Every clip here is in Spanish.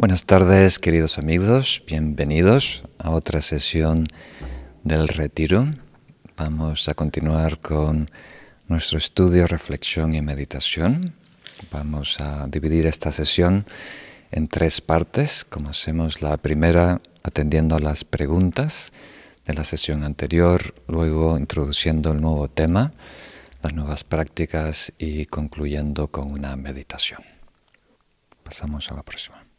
Buenas tardes, queridos amigos. Bienvenidos a otra sesión del retiro. Vamos a continuar con nuestro estudio, reflexión y meditación. Vamos a dividir esta sesión en tres partes, como hacemos la primera atendiendo a las preguntas de la sesión anterior, luego introduciendo el nuevo tema, las nuevas prácticas y concluyendo con una meditación. Pasamos a la próxima.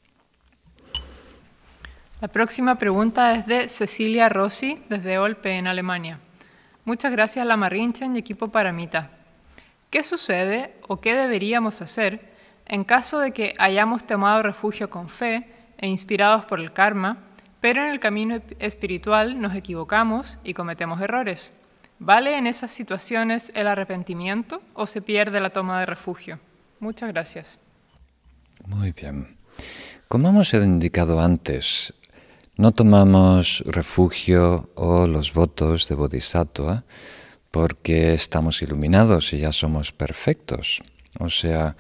La próxima pregunta es de Cecilia Rossi, desde Olpe, en Alemania. Muchas gracias, La Marinchen y equipo Paramita. ¿Qué sucede o qué deberíamos hacer en caso de que hayamos tomado refugio con fe e inspirados por el karma, pero en el camino espiritual nos equivocamos y cometemos errores? ¿Vale en esas situaciones el arrepentimiento o se pierde la toma de refugio? Muchas gracias. Muy bien. Como hemos indicado antes, no tomamos refugio o los votos de Bodhisattva porque estamos iluminados y ya somos perfectos. O sea,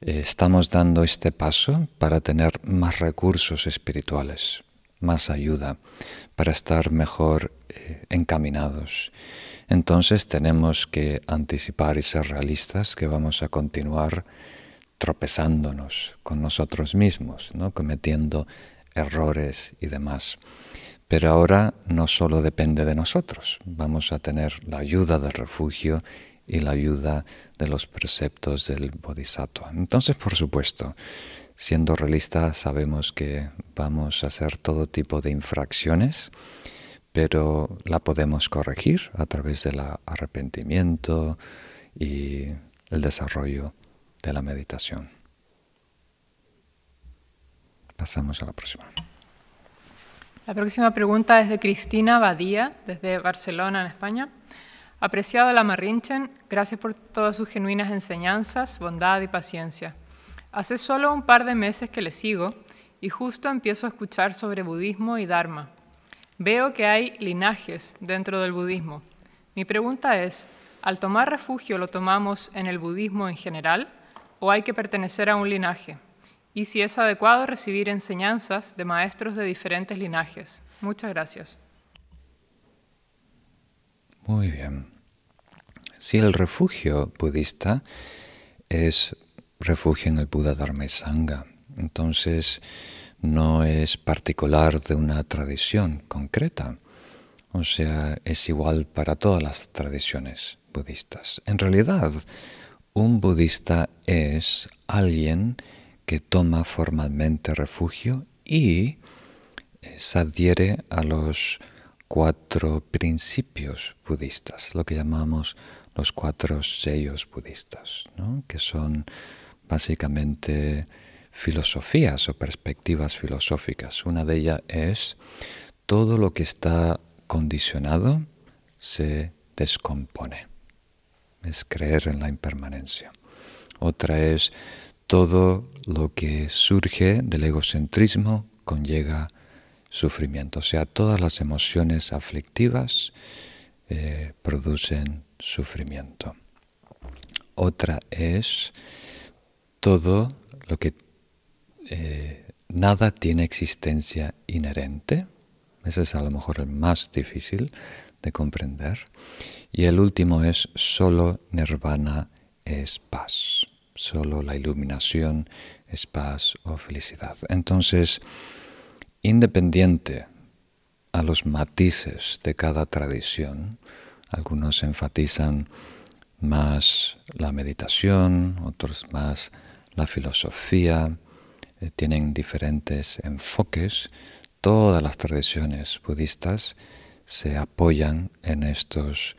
eh, estamos dando este paso para tener más recursos espirituales, más ayuda, para estar mejor eh, encaminados. Entonces tenemos que anticipar y ser realistas que vamos a continuar tropezándonos con nosotros mismos, ¿no? cometiendo errores y demás. Pero ahora no solo depende de nosotros, vamos a tener la ayuda del refugio y la ayuda de los preceptos del Bodhisattva. Entonces, por supuesto, siendo realistas, sabemos que vamos a hacer todo tipo de infracciones, pero la podemos corregir a través del arrepentimiento y el desarrollo de la meditación. Pasamos a la próxima. La próxima pregunta es de Cristina Badía, desde Barcelona, en España. Apreciado la Marrinchen, gracias por todas sus genuinas enseñanzas, bondad y paciencia. Hace solo un par de meses que le sigo y justo empiezo a escuchar sobre budismo y dharma. Veo que hay linajes dentro del budismo. Mi pregunta es, ¿al tomar refugio lo tomamos en el budismo en general o hay que pertenecer a un linaje? Y si es adecuado recibir enseñanzas de maestros de diferentes linajes. Muchas gracias. Muy bien. Si el refugio budista es refugio en el Buda Dharma Sangha, entonces no es particular de una tradición concreta. O sea, es igual para todas las tradiciones budistas. En realidad, un budista es alguien que toma formalmente refugio y eh, se adhiere a los cuatro principios budistas, lo que llamamos los cuatro sellos budistas, que son básicamente filosofías o perspectivas filosóficas. Una de ellas es todo lo que está condicionado se descompone. Es creer en la impermanencia. Otra es todo lo que surge del egocentrismo conlleva sufrimiento. O sea, todas las emociones aflictivas eh, producen sufrimiento. Otra es todo lo que eh, nada tiene existencia inherente. Ese es a lo mejor el más difícil de comprender. Y el último es solo nirvana es paz solo la iluminación es paz o felicidad. Entonces, independiente a los matices de cada tradición, algunos enfatizan más la meditación, otros más la filosofía, eh, tienen diferentes enfoques. Todas las tradiciones budistas se apoyan en estos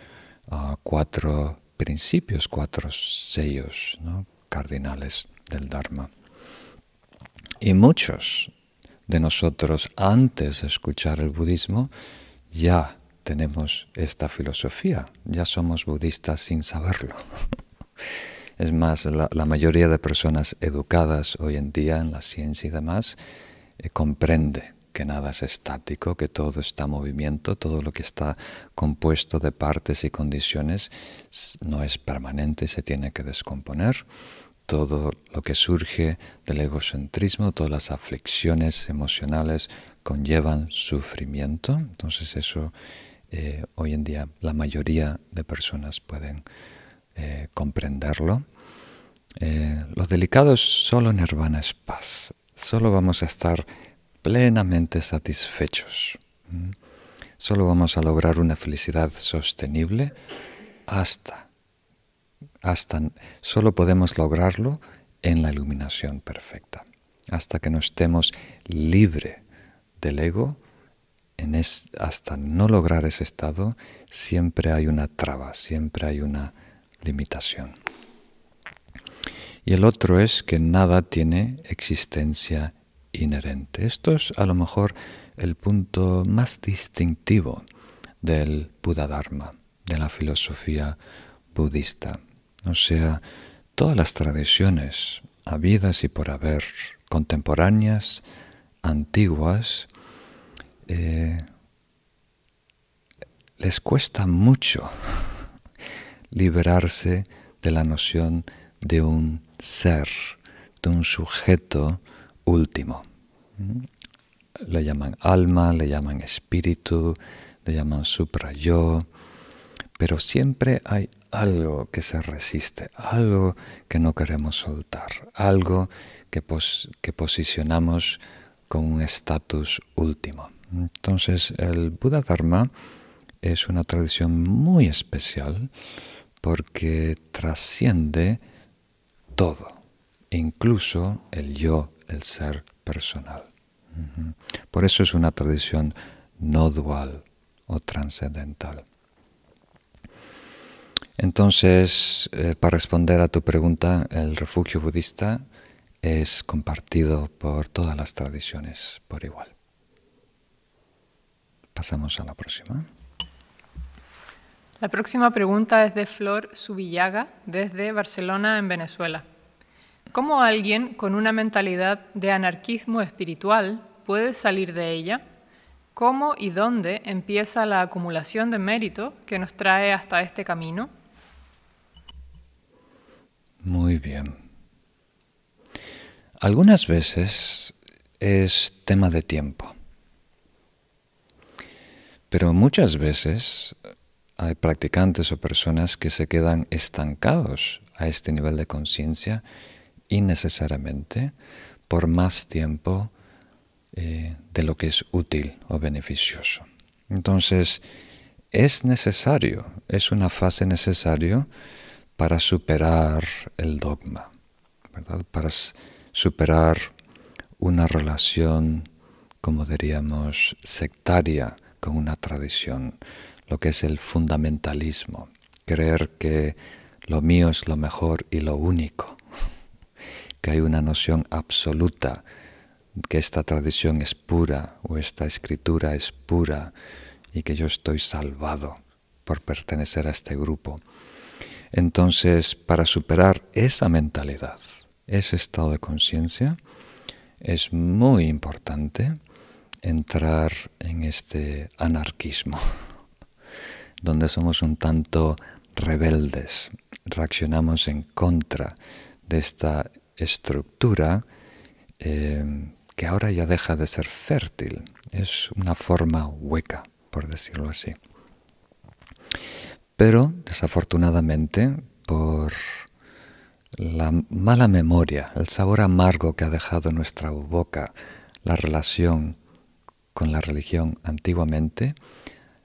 ah, cuatro principios, cuatro sellos, ¿no? Cardinales del Dharma. Y muchos de nosotros, antes de escuchar el budismo, ya tenemos esta filosofía, ya somos budistas sin saberlo. Es más, la, mayoría de personas educadas hoy en día en la ciencia y demás eh, comprende que nada es estático, que todo está en movimiento, todo lo que está compuesto de partes y condiciones no es permanente, se tiene que descomponer todo lo que surge del egocentrismo, todas las aflicciones emocionales conllevan sufrimiento. Entonces eso eh, hoy en día la mayoría de personas pueden eh, comprenderlo. Eh, lo delicado es solo nirvana es paz. Solo vamos a estar plenamente satisfechos. Solo vamos a lograr una felicidad sostenible hasta, hasta, solo podemos lograrlo en la iluminación perfecta. Hasta que no estemos libre del ego, hasta no lograr ese estado, siempre hay una traba, siempre hay una limitación. Y el otro es que nada tiene existencia inherente. Esto es a lo mejor el punto más distintivo del Buddha Dharma, de la filosofía budista. O sea, todas las tradiciones habidas y por haber, contemporáneas, antiguas, eh, les cuesta mucho liberarse de la noción de un ser, de un sujeto último. Le llaman alma, le llaman espíritu, le llaman supra-yo, pero siempre hay algo que se resiste, algo que no queremos soltar, algo que, que posicionamos con un estatus último. Entonces el Buda Dharma es una tradición muy especial porque trasciende todo, incluso el yo, el ser personal. Por eso es una tradición no dual o trascendental. Entonces, eh, para responder a tu pregunta, el refugio budista es compartido por todas las tradiciones por igual. Pasamos a la próxima. La próxima pregunta es de Flor Subillaga, desde Barcelona, en Venezuela. ¿Cómo alguien con una mentalidad de anarquismo espiritual puede salir de ella? ¿Cómo y dónde empieza la acumulación de mérito que nos trae hasta este camino? Muy bien. Algunas veces es tema de tiempo. Pero muchas veces hay practicantes o personas que se quedan estancados a este nivel de conciencia innecesariamente por más tiempo eh, de lo que es útil o beneficioso. Entonces, es necesario, es una fase necesaria para superar el dogma, para superar una relación, como diríamos, sectaria con una tradición, lo que es el fundamentalismo, creer que lo mío es lo mejor y lo único, que hay una noción absoluta, que esta tradición es pura o esta escritura es pura y que yo estoy salvado por pertenecer a este grupo. Entonces, para superar esa mentalidad, ese estado de conciencia, es muy importante entrar en este anarquismo, donde somos un tanto rebeldes, reaccionamos en contra de esta estructura eh, que ahora ya deja de ser fértil, es una forma hueca, por decirlo así. Pero desafortunadamente, por la mala memoria, el sabor amargo que ha dejado en nuestra boca la relación con la religión antiguamente,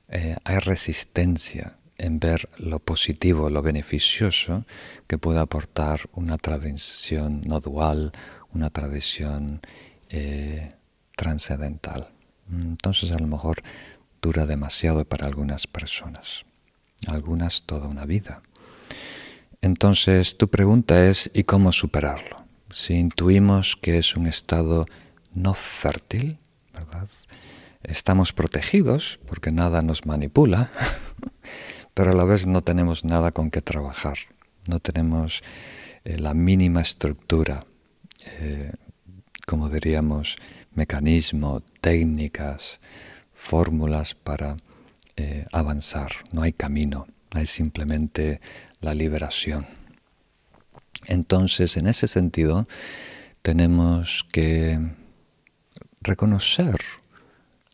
eh, hay resistencia en ver lo positivo, lo beneficioso que puede aportar una tradición no dual, una tradición eh, trascendental. Entonces a lo mejor dura demasiado para algunas personas, algunas toda una vida. Entonces tu pregunta es ¿y cómo superarlo? Si intuimos que es un estado no fértil, estamos protegidos porque nada nos manipula, pero a la vez no tenemos nada con que trabajar, no tenemos eh, la mínima estructura, eh, como diríamos, mecanismo, técnicas, fórmulas para eh, avanzar, no hay camino, hay simplemente la liberación. Entonces, en ese sentido, tenemos que reconocer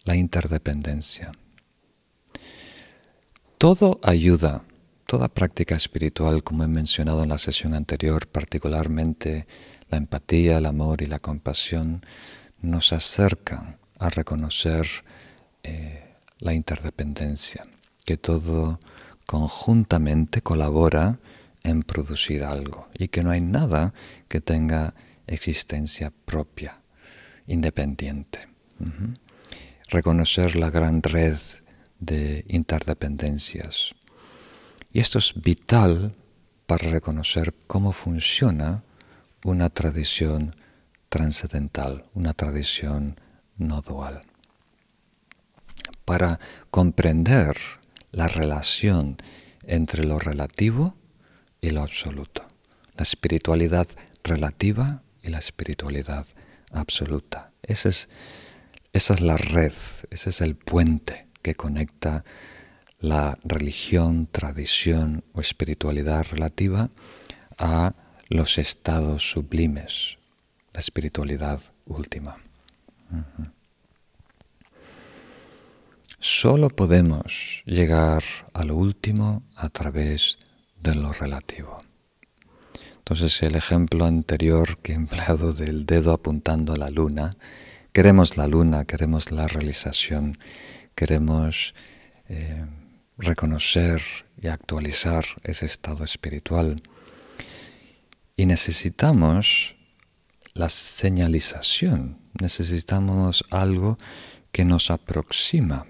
la interdependencia. Todo ayuda, toda práctica espiritual, como he mencionado en la sesión anterior, particularmente la empatía, el amor y la compasión, nos acercan a reconocer eh, la interdependencia, que todo conjuntamente colabora en producir algo y que no hay nada que tenga existencia propia, independiente. Reconocer la gran red de interdependencias. Y esto es vital para reconocer cómo funciona una tradición transcendental, una tradición no dual. Para comprender la relación entre lo relativo y lo absoluto, la espiritualidad relativa y la espiritualidad absoluta. Esa es, esa es la red, ese es el puente que conecta la religión, tradición o espiritualidad relativa a los estados sublimes, la espiritualidad última. Solo podemos llegar a lo último a través de lo relativo. Entonces el ejemplo anterior que he empleado del dedo apuntando a la luna, queremos la luna, queremos la realización, queremos eh, reconocer y actualizar ese estado espiritual. Y necesitamos la señalización, necesitamos algo que nos aproxima,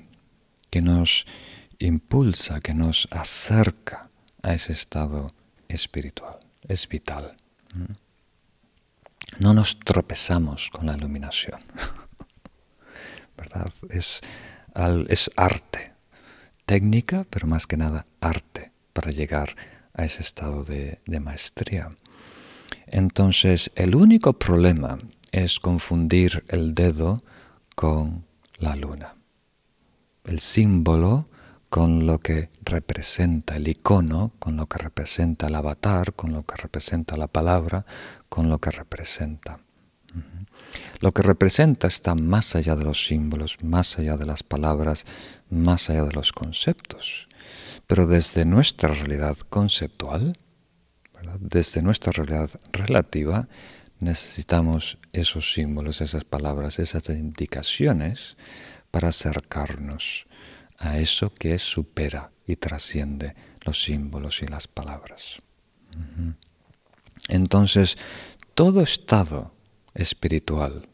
que nos impulsa, que nos acerca a ese estado espiritual. Es vital. No nos tropezamos con la iluminación. ¿Verdad? Es, arte, técnica, pero más que nada arte para llegar a ese estado de maestría. Entonces, el único problema es confundir el dedo con la luna. El símbolo con lo que representa el icono, con lo que representa el avatar, con lo que representa la palabra, con lo que representa. Lo que representa está más allá de los símbolos, más allá de las palabras, más allá de los conceptos. Pero desde nuestra realidad conceptual, desde nuestra realidad relativa, necesitamos esos símbolos, esas palabras, esas indicaciones para acercarnos a eso que supera y trasciende los símbolos y las palabras. Entonces, todo estado espiritual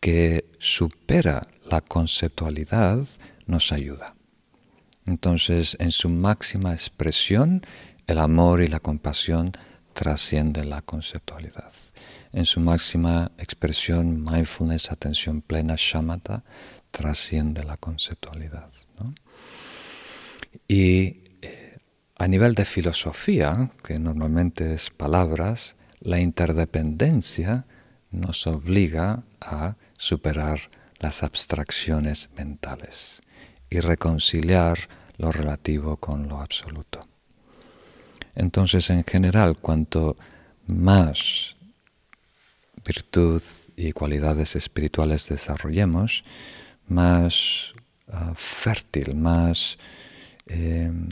que supera la conceptualidad nos ayuda. Entonces, en su máxima expresión, el amor y la compasión trascienden la conceptualidad. En su máxima expresión, mindfulness, atención plena, shamatha, trasciende la conceptualidad. Y eh, a nivel de filosofía, que normalmente es palabras, la interdependencia nos obliga a superar las abstracciones mentales y reconciliar lo relativo con lo absoluto. Entonces, en general, cuanto más virtud y cualidades espirituales desarrollemos, más ah, fértil, más em,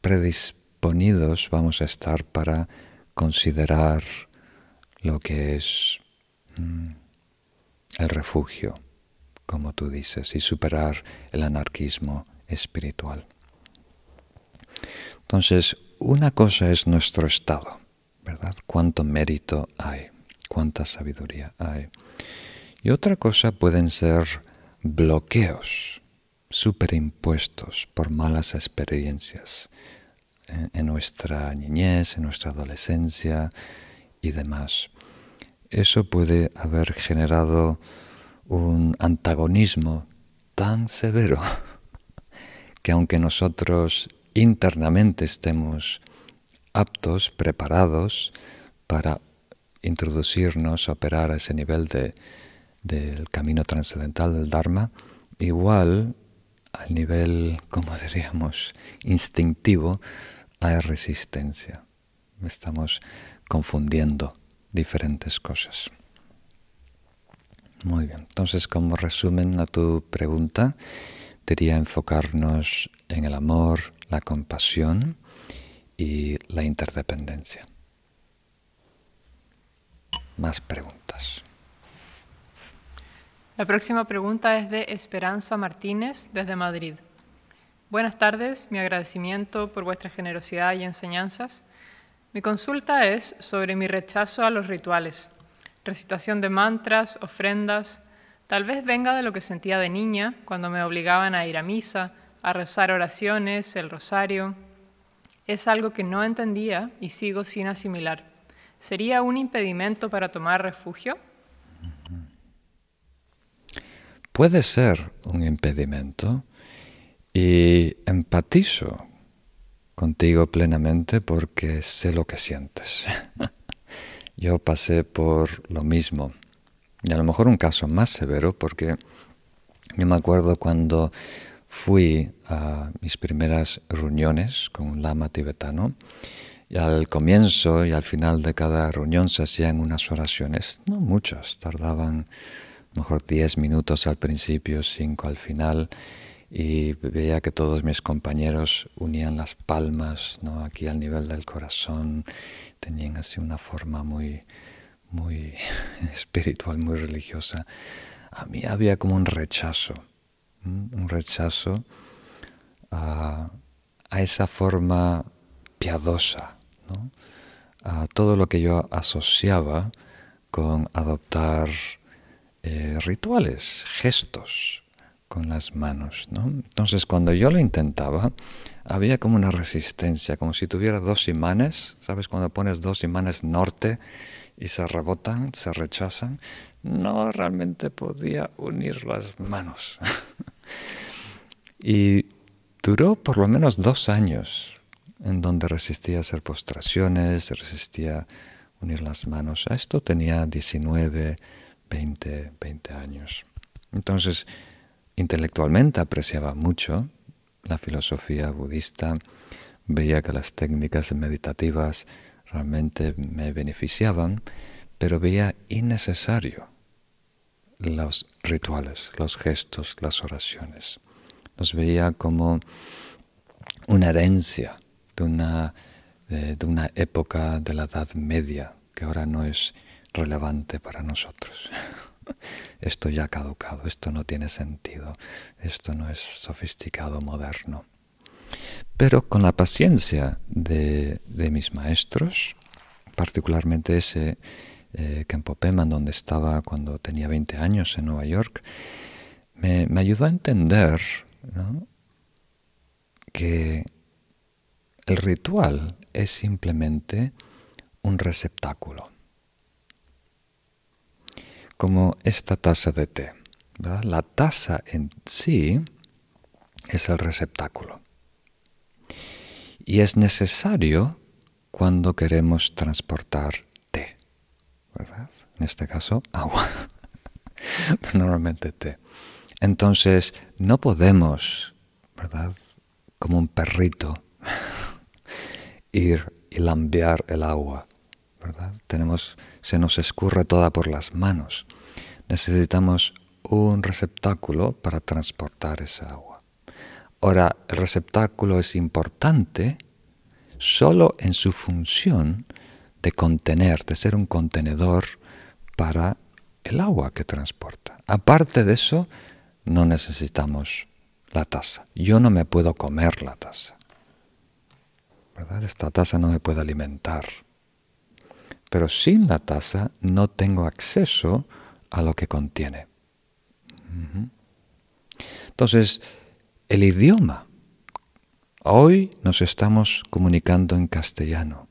predisponidos vamos a estar para considerar lo que es mm, el refugio, como tú dices, y superar el anarquismo espiritual. Entonces, una cosa es nuestro estado, ¿verdad? Cuánto mérito hay, cuánta sabiduría hay. Y otra cosa pueden ser bloqueos superimpuestos por malas experiencias en, nuestra niñez, en nuestra adolescencia y demás. Eso puede haber generado un antagonismo tan severo que aunque nosotros internamente estemos aptos, preparados para introducirnos, operar a ese nivel de, del camino trascendental del Dharma, igual al nivel, como diríamos, instintivo, hay resistencia, Estamos confundiendo diferentes cosas. Muy bien, entonces como resumen a tu pregunta, diría enfocarnos en el amor, la compasión y la interdependencia. Más preguntas. La próxima pregunta es de Esperanza Martínez desde Madrid. Buenas tardes, mi agradecimiento por vuestra generosidad y enseñanzas. Mi consulta es sobre mi rechazo a los rituales, recitación de mantras, ofrendas. Tal vez venga de lo que sentía de niña cuando me obligaban a ir a misa, a rezar oraciones, el rosario. Es algo que no entendía y sigo sin asimilar. ¿Sería un impedimento para tomar refugio? Puede ser un impedimento y empatizo contigo plenamente porque sé lo que sientes. Yo pasé por lo mismo. Y a lo mejor un caso más severo porque yo me acuerdo cuando fui a mis primeras reuniones con un lama tibetano y al comienzo y al final de cada reunión se hacían unas oraciones, no muchas, tardaban a mejor 10 minutos al principio, 5 al final y veía que todos mis compañeros unían las palmas ¿no? aquí al nivel del corazón, tenían así una forma muy, muy espiritual, muy religiosa. A mí había como un rechazo, un rechazo a, esa forma piadosa, a todo lo que yo asociaba con adoptar eh, rituales, gestos, con las manos. ¿no? Entonces cuando yo lo intentaba, había como una resistencia, como si tuviera dos imanes, ¿sabes? Cuando pones dos imanes norte y se rebotan, se rechazan, no realmente podía unir las manos. y duró por lo menos dos años en donde resistía hacer postraciones, resistía unir las manos. A esto tenía 19, 20, 20 años. Entonces, Intelectualmente apreciaba mucho la filosofía budista, veía que las técnicas meditativas realmente me beneficiaban, pero veía innecesario los rituales, los gestos, las oraciones. Los veía como una herencia de una, de, de una época de la Edad Media que ahora no es relevante para nosotros. esto ya ha caducado, esto no tiene sentido, esto no es sofisticado, moderno. Pero con la paciencia de, mis maestros, particularmente ese eh, Pema, donde estaba cuando tenía 20 años en Nueva York, me, ayudó a entender que el ritual es simplemente un receptáculo como esta taza de té. La taza en sí es el receptáculo. Y es necesario cuando queremos transportar té, ¿verdad? En este caso, agua. Normalmente té. Entonces, no podemos, ¿verdad? Como un perrito, ir y lambear el agua tenemos, se nos escurre toda por las manos. Necesitamos un receptáculo para transportar esa agua. Ahora, el receptáculo es importante solo en su función de contener, de ser un contenedor para el agua que transporta. Aparte de eso, no necesitamos la taza. Yo no me puedo comer la taza. Esta taza no me puede alimentar pero sin la taza no tengo acceso a lo que contiene. Entonces, el idioma. Hoy nos estamos comunicando en castellano.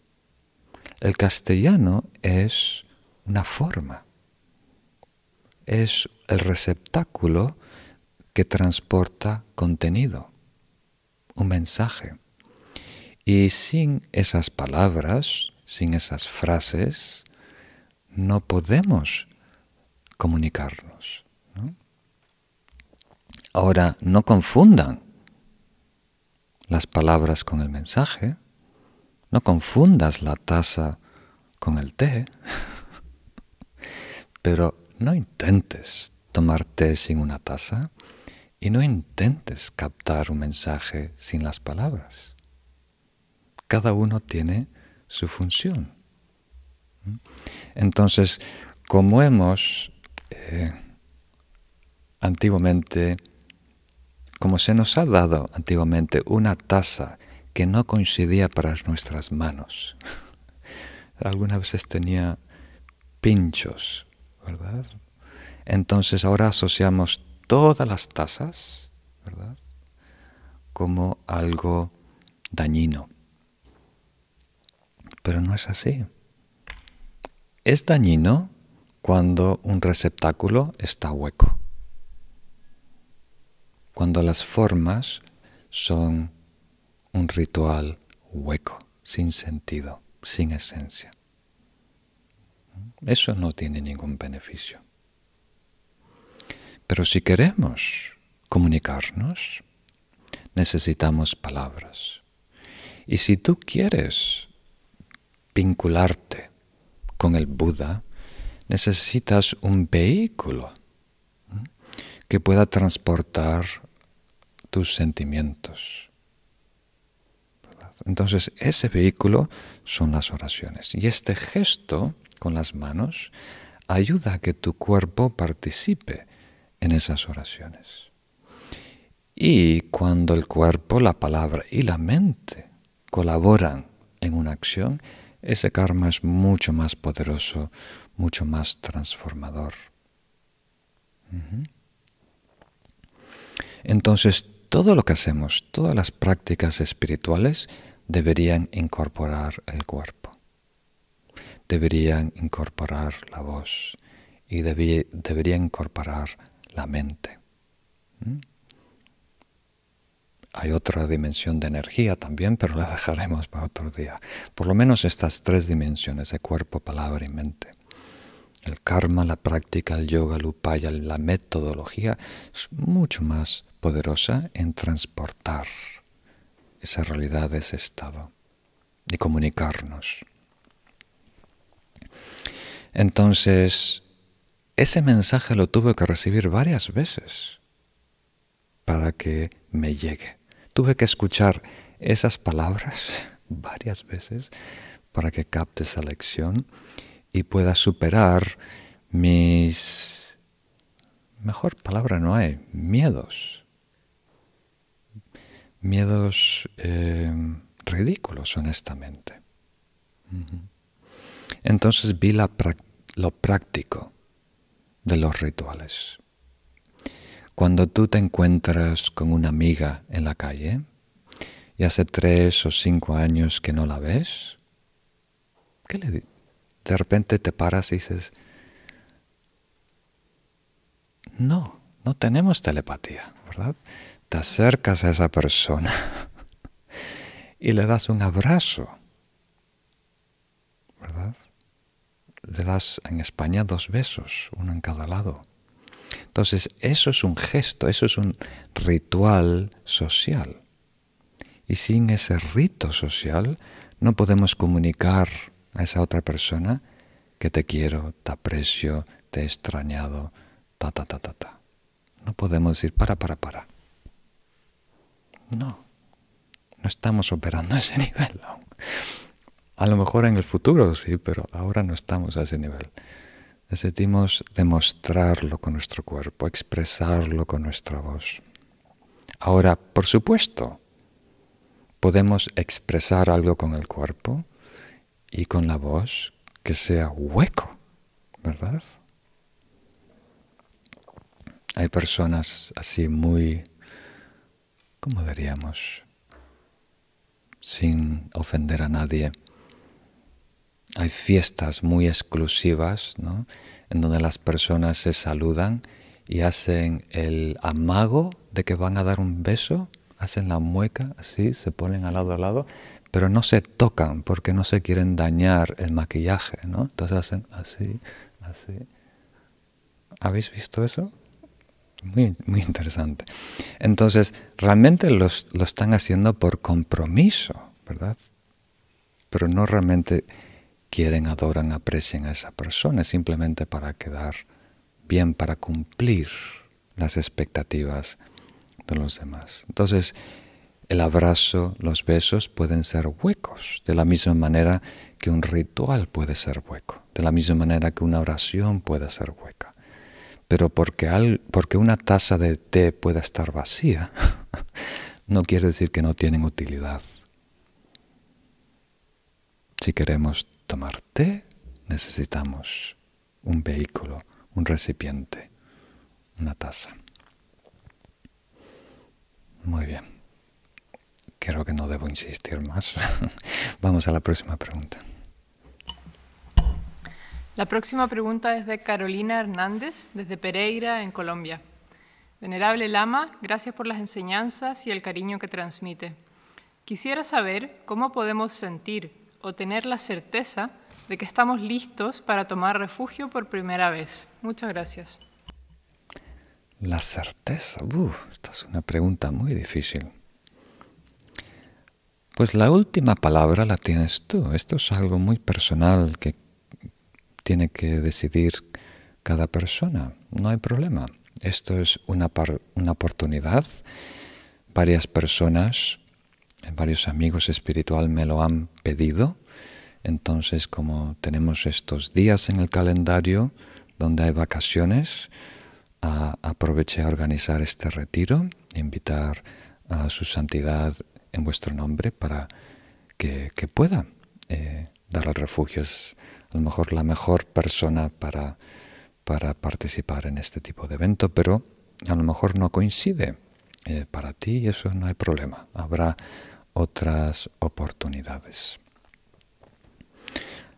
El castellano es una forma, es el receptáculo que transporta contenido, un mensaje. Y sin esas palabras sin esas frases, no podemos comunicarnos. Ahora, no confundan las palabras con el mensaje. No confundas la taza con el té, pero no intentes tomar té sin una taza y no intentes captar un mensaje sin las palabras. Cada uno tiene su función. Entonces, como hemos eh, antiguamente, como se nos ha dado antiguamente una taza que no coincidía para nuestras manos, algunas veces tenía pinchos, ¿verdad? Entonces ahora asociamos todas las tazas, ¿verdad? Como algo dañino. Pero no es así. Es dañino cuando un receptáculo está hueco, cuando las formas son un ritual hueco, sin sentido, sin esencia. Eso no tiene ningún beneficio. Pero si queremos comunicarnos, necesitamos palabras. Y si tú quieres vincularte con el Buda, necesitas un vehículo que pueda transportar tus sentimientos. Entonces, ese vehículo son las oraciones. Y este gesto con las manos ayuda a que tu cuerpo participe en esas oraciones. Y cuando el cuerpo, la palabra y la mente colaboran en una acción, ese karma es mucho más poderoso, mucho más transformador. Entonces, todo lo que hacemos, todas las prácticas espirituales deberían incorporar el cuerpo, deberían incorporar la voz y deberían incorporar la mente. Hay otra dimensión de energía también, pero la dejaremos para otro día. Por lo menos estas tres dimensiones de cuerpo, palabra y mente. El karma, la práctica, el yoga, el upaya, la metodología es mucho más poderosa en transportar esa realidad, ese estado y comunicarnos. Entonces, ese mensaje lo tuve que recibir varias veces para que me llegue. Tuve que escuchar esas palabras varias veces para que capte esa lección y pueda superar mis, mejor palabra no hay, miedos. Miedos eh, ridículos, honestamente. Entonces vi lo práctico de los rituales. Cuando tú te encuentras con una amiga en la calle y hace tres o cinco años que no la ves, ¿qué le de repente te paras y dices, no, no tenemos telepatía, ¿verdad? Te acercas a esa persona y le das un abrazo, ¿verdad? Le das en España dos besos, uno en cada lado. Entonces, eso es un gesto, eso es un ritual social. Y sin ese rito social no podemos comunicar a esa otra persona que te quiero, te aprecio, te he extrañado, ta, ta, ta, ta, ta. No podemos decir, para, para, para. No, no estamos operando a ese nivel A lo mejor en el futuro sí, pero ahora no estamos a ese nivel. Necesitamos demostrarlo con nuestro cuerpo, expresarlo con nuestra voz. Ahora, por supuesto, podemos expresar algo con el cuerpo y con la voz que sea hueco, ¿verdad? Hay personas así muy, ¿cómo diríamos? Sin ofender a nadie, hay fiestas muy exclusivas, ¿no? En donde las personas se saludan y hacen el amago de que van a dar un beso, hacen la mueca así, se ponen al lado a lado, pero no se tocan porque no se quieren dañar el maquillaje, ¿no? Entonces hacen así, así. ¿Habéis visto eso? Muy, muy interesante. Entonces, realmente lo están haciendo por compromiso, ¿verdad? pero no realmente quieren, adoran, aprecian a esa persona, simplemente para quedar bien, para cumplir las expectativas de los demás. Entonces, el abrazo, los besos pueden ser huecos, de la misma manera que un ritual puede ser hueco, de la misma manera que una oración puede ser hueca. Pero porque, porque una taza de té pueda estar vacía, no quiere decir que no tienen utilidad. Si queremos tomar té, necesitamos un vehículo, un recipiente, una taza. Muy bien. Creo que no debo insistir más. Vamos a la próxima pregunta. La próxima pregunta es de Carolina Hernández, desde Pereira, en Colombia. Venerable Lama, gracias por las enseñanzas y el cariño que transmite. Quisiera saber cómo podemos sentir o tener la certeza de que estamos listos para tomar refugio por primera vez. Muchas gracias. La certeza, esta es una pregunta muy difícil. Pues la última palabra la tienes tú. Esto es algo muy personal que tiene que decidir cada persona. No hay problema. Esto es una, una oportunidad. Varias personas, varios amigos espirituales me lo han pedido. Entonces, como tenemos estos días en el calendario donde hay vacaciones, aproveché a organizar este retiro, invitar a su santidad en vuestro nombre para que, pueda eh, dar el refugio. Es a lo mejor la mejor persona para, para participar en este tipo de evento, pero a lo mejor no coincide eh, para ti y eso no hay problema. Habrá otras oportunidades.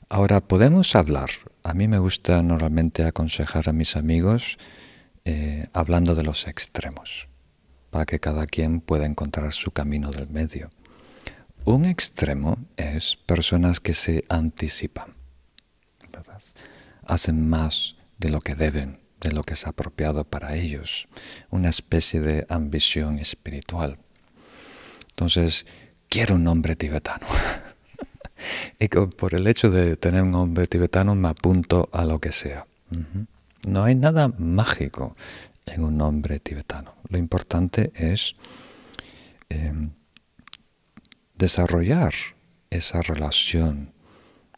Ahora podemos hablar. A mí me gusta normalmente aconsejar a mis amigos eh, hablando de los extremos para que cada quien pueda encontrar su camino del medio. Un extremo es personas que se anticipan, hacen más de lo que deben, de lo que es apropiado para ellos, una especie de ambición espiritual. Entonces, quiero un hombre tibetano. y por el hecho de tener un hombre tibetano me apunto a lo que sea. No hay nada mágico en un nombre tibetano. Lo importante es em, desarrollar esa relación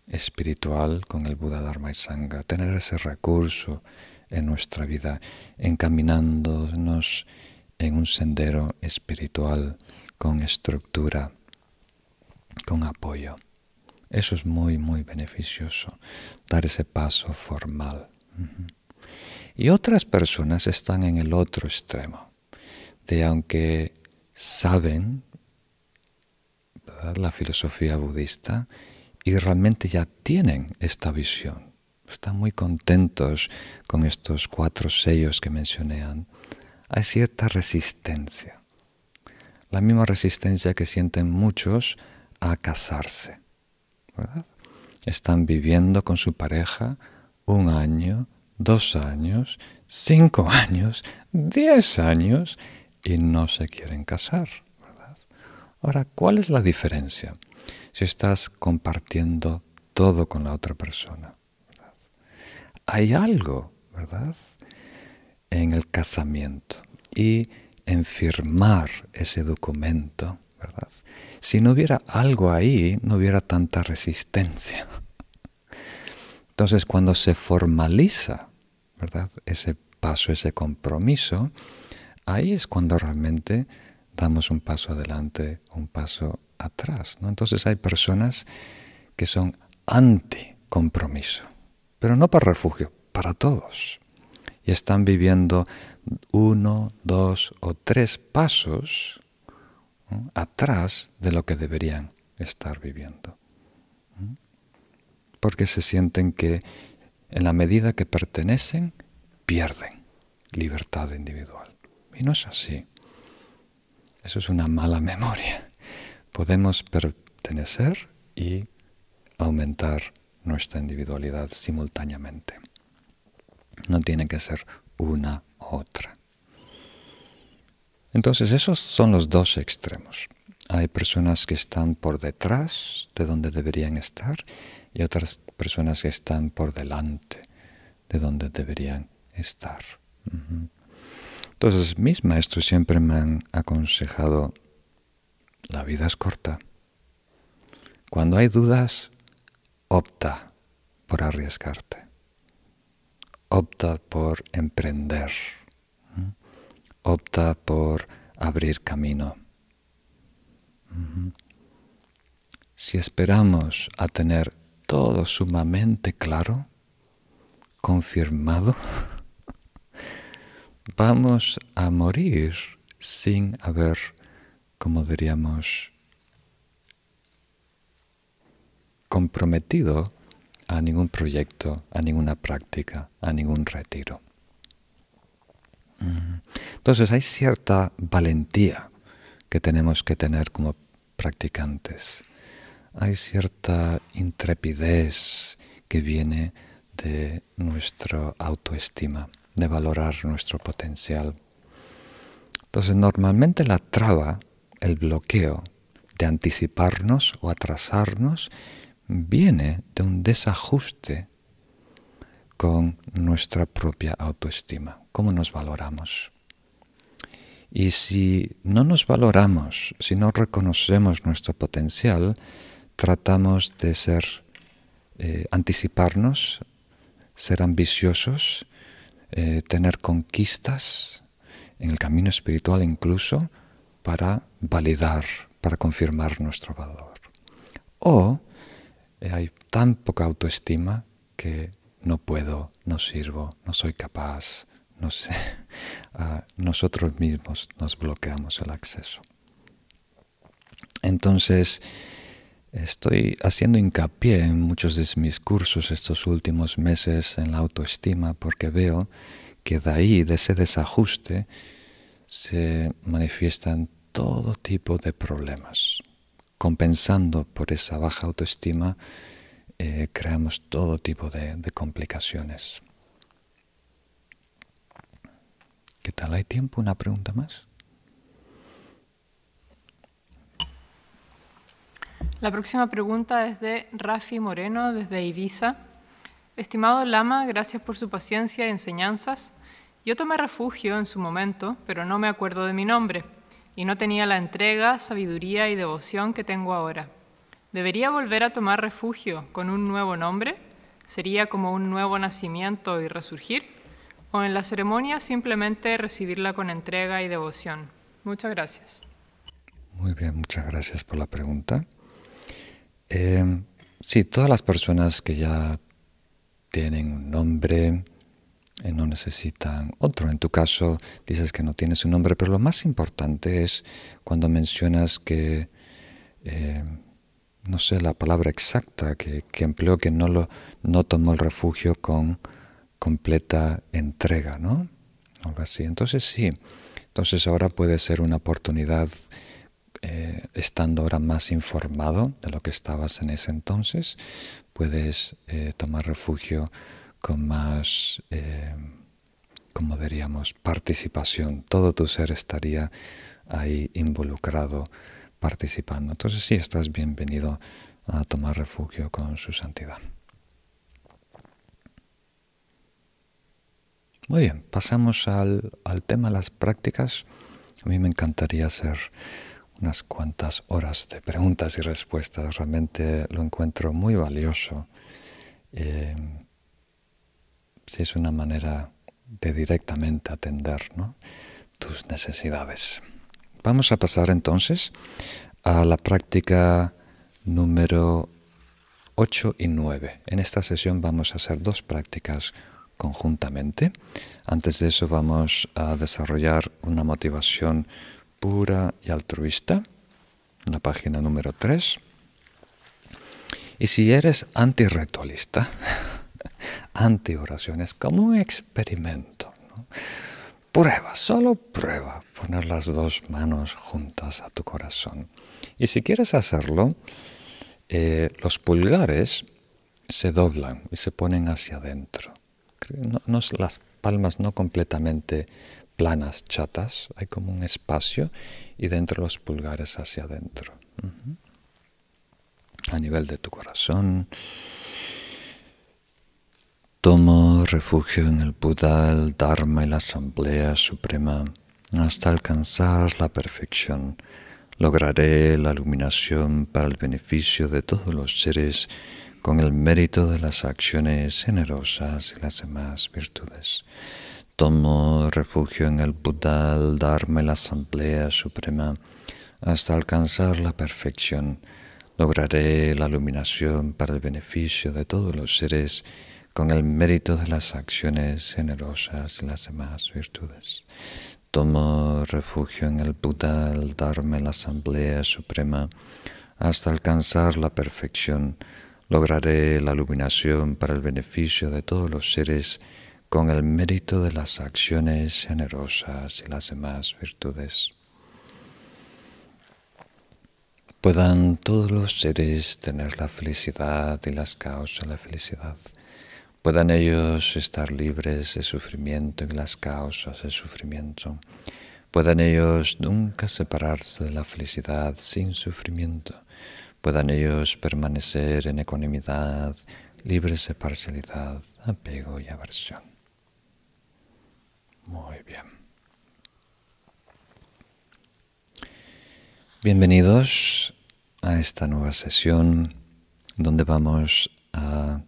espiritual con el Buda Dharma y Sangha, tener ese recurso en nuestra vida, encaminándonos en un sendero espiritual con estructura, con apoyo. Eso es muy, muy beneficioso, dar ese paso formal. Y otras personas están en el otro extremo, de aunque saben la filosofía budista y realmente ya tienen esta visión, están muy contentos con estos cuatro sellos que mencioné, hay cierta resistencia, la misma resistencia que sienten muchos a casarse. Están viviendo con su pareja un año, dos años, cinco años, diez años y no se quieren casar. Ahora, ¿cuál es la diferencia? Si estás compartiendo todo con la otra persona. Hay algo, ¿verdad? En el casamiento y en firmar ese documento, Si no hubiera algo ahí, no hubiera tanta resistencia. Entonces, cuando se formaliza, ¿verdad? Ese paso, ese compromiso, ahí es cuando realmente damos un paso adelante, un paso atrás. ¿no? Entonces hay personas que son anti-compromiso, pero no para refugio, para todos. Y están viviendo uno, dos o tres pasos atrás de lo que deberían estar viviendo porque se sienten que en la medida que pertenecen, pierden libertad individual. Y no es así. Eso es una mala memoria. Podemos pertenecer y aumentar nuestra individualidad simultáneamente. No tiene que ser una u otra. Entonces esos son los dos extremos. Hay personas que están por detrás de donde deberían estar y otras personas que están por delante de donde deberían estar. Entonces, mis maestros siempre me han aconsejado, la vida es corta. Cuando hay dudas, opta por arriesgarte. Opta por emprender. Opta por abrir camino. Si esperamos a tener todo sumamente claro, confirmado, vamos a morir sin haber, como diríamos, comprometido a ningún proyecto, a ninguna práctica, a ningún retiro. Entonces hay cierta valentía que tenemos que tener como practicantes. Hay cierta intrepidez que viene de nuestra autoestima, de valorar nuestro potencial. Entonces normalmente la traba, el bloqueo de anticiparnos o atrasarnos, viene de un desajuste con nuestra propia autoestima, cómo nos valoramos. Y si no nos valoramos, si no reconocemos nuestro potencial, tratamos de ser, eh, anticiparnos, ser ambiciosos, eh, tener conquistas en el camino espiritual incluso para validar, para confirmar nuestro valor. O eh, hay tan poca autoestima que no puedo, no sirvo, no soy capaz, no sé, nosotros mismos nos bloqueamos el acceso. Entonces, estoy haciendo hincapié en muchos de mis cursos estos últimos meses en la autoestima porque veo que de ahí, de ese desajuste, se manifiestan todo tipo de problemas. Compensando por esa baja autoestima, eh, creamos todo tipo de complicaciones. ¿Qué tal? ¿Hay tiempo? ¿Una pregunta más? La próxima pregunta es de Rafi Moreno desde Ibiza. Estimado Lama, gracias por su paciencia y enseñanzas. Yo tomé refugio en su momento, pero no me acuerdo de mi nombre, y no tenía la entrega, sabiduría y devoción que tengo ahora. ¿Debería volver a tomar refugio con un nuevo nombre? ¿Sería como un nuevo nacimiento y resurgir? o en la ceremonia simplemente recibirla con entrega y devoción. Muchas gracias. Muy bien, muchas gracias por la pregunta. Eh, sí, todas las personas que ya tienen un nombre eh, no necesitan otro. En tu caso dices que no tienes un nombre, pero lo más importante es cuando mencionas que, eh, no sé la palabra exacta que, que empleó, que no, lo, no tomó el refugio con completa entrega, ¿no? Algo así. Entonces sí, entonces ahora puede ser una oportunidad, eh, estando ahora más informado de lo que estabas en ese entonces, puedes eh, tomar refugio con más, eh, como diríamos, participación. Todo tu ser estaría ahí involucrado, participando. Entonces sí, estás bienvenido a tomar refugio con su santidad. Muy bien, pasamos al, tema de las prácticas. A mí me encantaría hacer unas cuantas horas de preguntas y respuestas. Realmente lo encuentro muy valioso. Eh, si es una manera de directamente atender tus necesidades. Vamos a pasar entonces a la práctica número 8 y 9. En esta sesión vamos a hacer dos prácticas conjuntamente. Antes de eso vamos a desarrollar una motivación pura y altruista, la página número 3. Y si eres antirritualista, anti-oraciones, como un experimento, prueba, solo prueba poner las dos manos juntas a tu corazón. Y si quieres hacerlo, eh, los pulgares se doblan y se ponen hacia adentro las palmas no completamente planas, chatas, hay como un espacio y dentro los pulgares hacia adentro. A nivel de tu corazón. Tomo refugio en el Buda, el Dharma y la Asamblea Suprema hasta alcanzar la perfección. Lograré la iluminación para el beneficio de todos los seres con el mérito de las acciones generosas y las demás virtudes. Tomo refugio en el Buda, el Dharma y la Asamblea Suprema hasta alcanzar la perfección. Lograré la iluminación para el beneficio de todos los seres con el mérito de las acciones generosas y las demás virtudes. Tomo refugio en el Buda, el Dharma la Asamblea Suprema hasta alcanzar la perfección lograré la iluminación para el beneficio de todos los seres con el mérito de las acciones generosas y las demás virtudes. Puedan todos los seres tener la felicidad y las causas de la felicidad. Puedan ellos estar libres de sufrimiento y las causas del sufrimiento. Puedan ellos nunca separarse de la felicidad sin sufrimiento puedan ellos permanecer en ecuanimidad, libres de parcialidad, apego y aversión. Muy bien. Bienvenidos a esta nueva sesión donde vamos a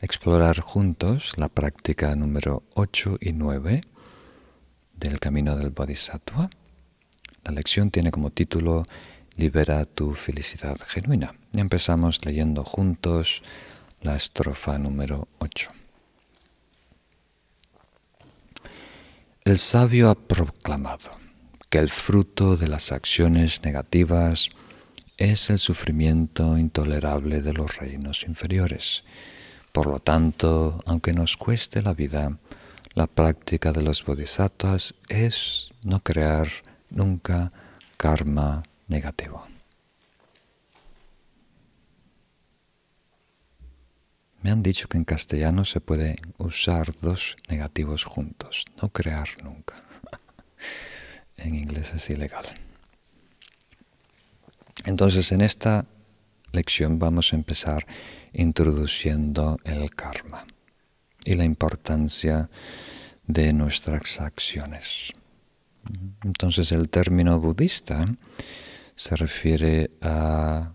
explorar juntos la práctica número 8 y 9 del camino del Bodhisattva. La lección tiene como título libera tu felicidad genuina. empezamos leyendo juntos la estrofa número 8. El sabio ha proclamado que el fruto de las acciones negativas es el sufrimiento intolerable de los reinos inferiores. Por lo tanto, aunque nos cueste la vida, la práctica de los bodhisattvas es no crear nunca karma negativo. Me han dicho que en castellano se puede usar dos negativos juntos, no crear nunca. en inglés es ilegal. Entonces en esta lección vamos a empezar introduciendo el karma y la importancia de nuestras acciones. Entonces el término budista se refiere a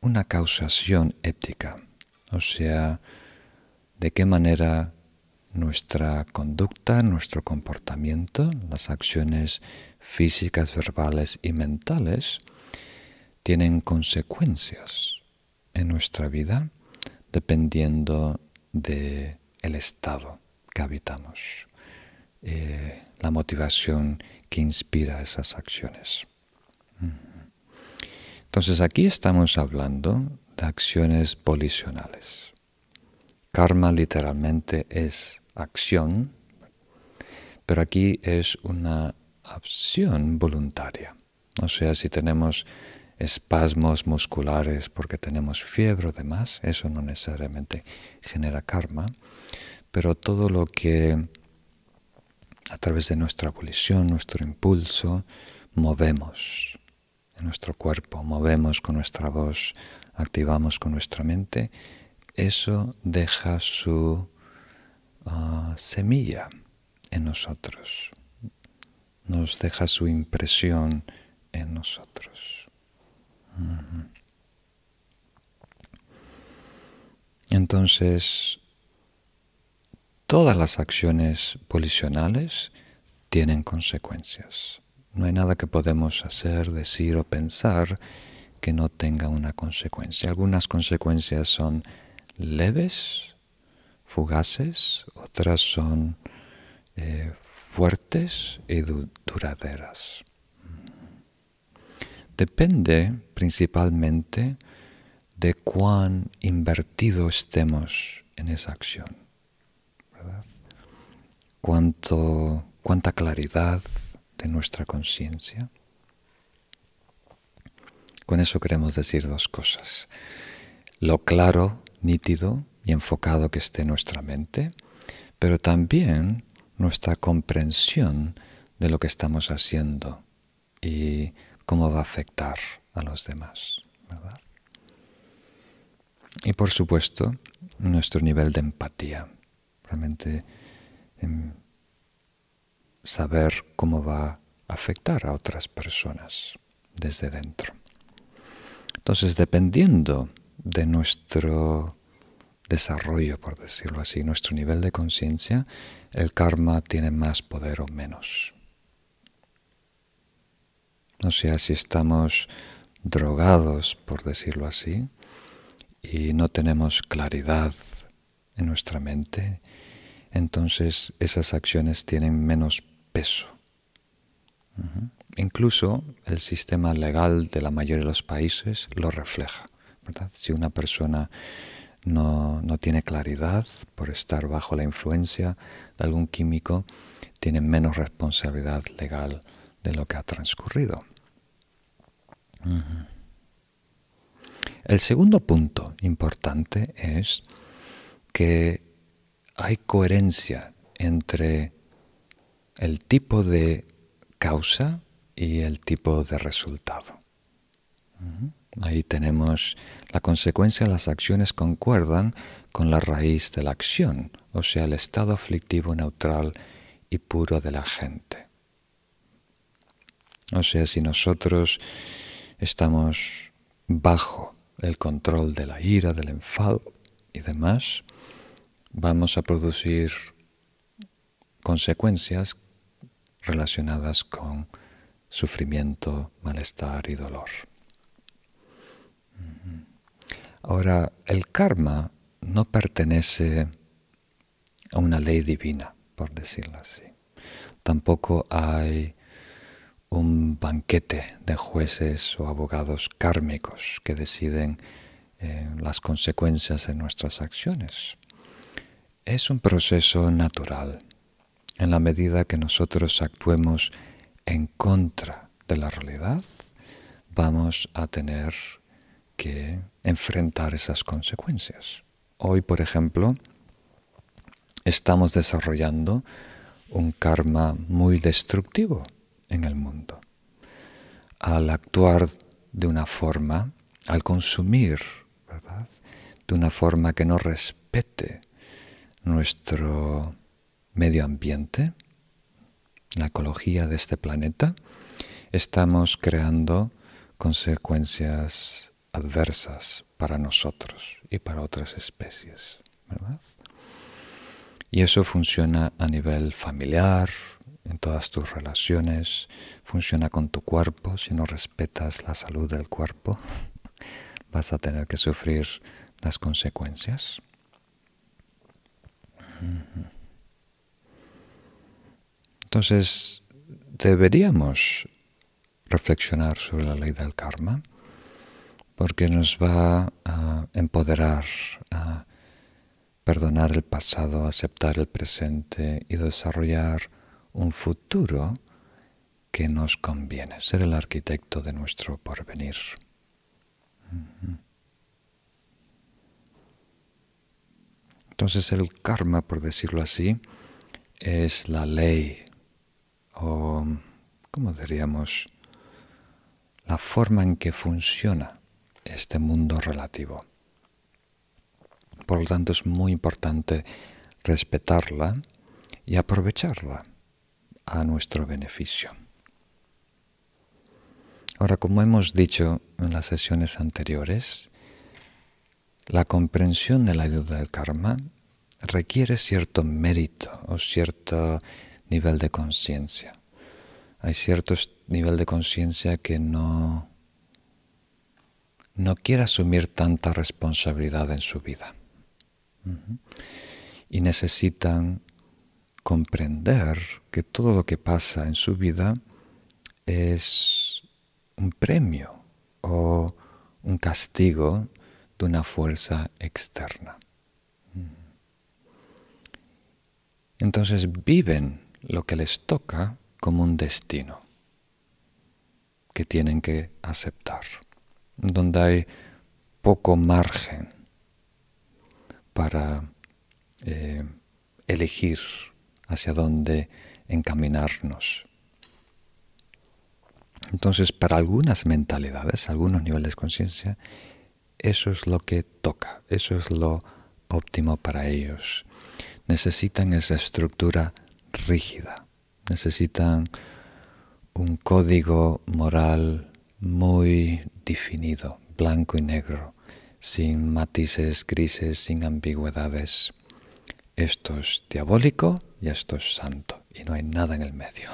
una causación ética, o sea, de qué manera nuestra conducta, nuestro comportamiento, las acciones físicas, verbales y mentales tienen consecuencias en nuestra vida dependiendo de el estado que habitamos, eh, la motivación que inspira esas acciones. Entonces aquí estamos hablando de acciones volicionales. Karma literalmente es acción, pero aquí es una acción voluntaria. O sea, si tenemos espasmos musculares porque tenemos fiebre o demás, eso no necesariamente genera karma, pero todo lo que a través de nuestra volición, nuestro impulso, movemos en nuestro cuerpo, movemos con nuestra voz, activamos con nuestra mente, eso deja su ah, semilla en nosotros, nos deja su impresión en nosotros. Entonces, Todas las acciones volicionales tienen consecuencias. No hay nada que podemos hacer, decir o pensar que no tenga una consecuencia. Algunas consecuencias son leves, fugaces, otras son eh, fuertes y duraderas. Depende principalmente de cuán invertido estemos en esa acción cuánta claridad de nuestra conciencia. Con eso queremos decir dos cosas. Lo claro, nítido y enfocado que esté nuestra mente, pero también nuestra comprensión de lo que estamos haciendo y cómo va a afectar a los demás. Y por supuesto, nuestro nivel de empatía. Realmente em, saber cómo va a afectar a otras personas desde dentro. Entonces, dependiendo de nuestro desarrollo, por decirlo así, nuestro nivel de conciencia, el karma tiene más poder o menos. O sea, si estamos drogados, por decirlo así, y no tenemos claridad en nuestra mente, entonces esas acciones tienen menos peso. Incluso el sistema legal de la mayoría de los países lo refleja. Si una persona no, no, tiene claridad por estar bajo la influencia de algún químico, tiene menos responsabilidad legal de lo que ha transcurrido. El segundo punto importante es que hay coherencia entre el tipo de causa y el tipo de resultado. Ahí tenemos la consecuencia, las acciones concuerdan con la raíz de la acción, o sea, el estado aflictivo neutral y puro de la gente. O sea, si nosotros estamos bajo el control de la ira, del enfado y demás, vamos a producir consecuencias relacionadas con sufrimiento, malestar y dolor. Ahora, el karma no pertenece a una ley divina, por decirlo así. Tampoco hay un banquete de jueces o abogados kármicos que deciden eh, las consecuencias de nuestras acciones. Es un proceso natural. En la medida que nosotros actuemos en contra de la realidad, vamos a tener que enfrentar esas consecuencias. Hoy, por ejemplo, estamos desarrollando un karma muy destructivo en el mundo. Al actuar de una forma, al consumir, ¿verdad? De una forma que no respete nuestro medio ambiente, la ecología de este planeta, estamos creando consecuencias adversas para nosotros y para otras especies. ¿verdad? Y eso funciona a nivel familiar, en todas tus relaciones, funciona con tu cuerpo. Si no respetas la salud del cuerpo, vas a tener que sufrir las consecuencias. Entonces, deberíamos reflexionar sobre la ley del karma porque nos va a empoderar a perdonar el pasado, aceptar el presente y desarrollar un futuro que nos conviene, ser el arquitecto de nuestro porvenir. Entonces el karma, por decirlo así, es la ley o, ¿cómo diríamos? La forma en que funciona este mundo relativo. Por lo tanto, es muy importante respetarla y aprovecharla a nuestro beneficio. Ahora, como hemos dicho en las sesiones anteriores, la comprensión de la ayuda del karma requiere cierto mérito o cierto nivel de conciencia. Hay cierto nivel de conciencia que no, no quiere asumir tanta responsabilidad en su vida. Y necesitan comprender que todo lo que pasa en su vida es un premio o un castigo de una fuerza externa. Entonces viven lo que les toca como un destino que tienen que aceptar, donde hay poco margen para eh, elegir hacia dónde encaminarnos. Entonces, para algunas mentalidades, algunos niveles de conciencia, eso es lo que toca, eso es lo óptimo para ellos. Necesitan esa estructura rígida, necesitan un código moral muy definido, blanco y negro, sin matices grises, sin ambigüedades. Esto es diabólico y esto es santo, y no hay nada en el medio.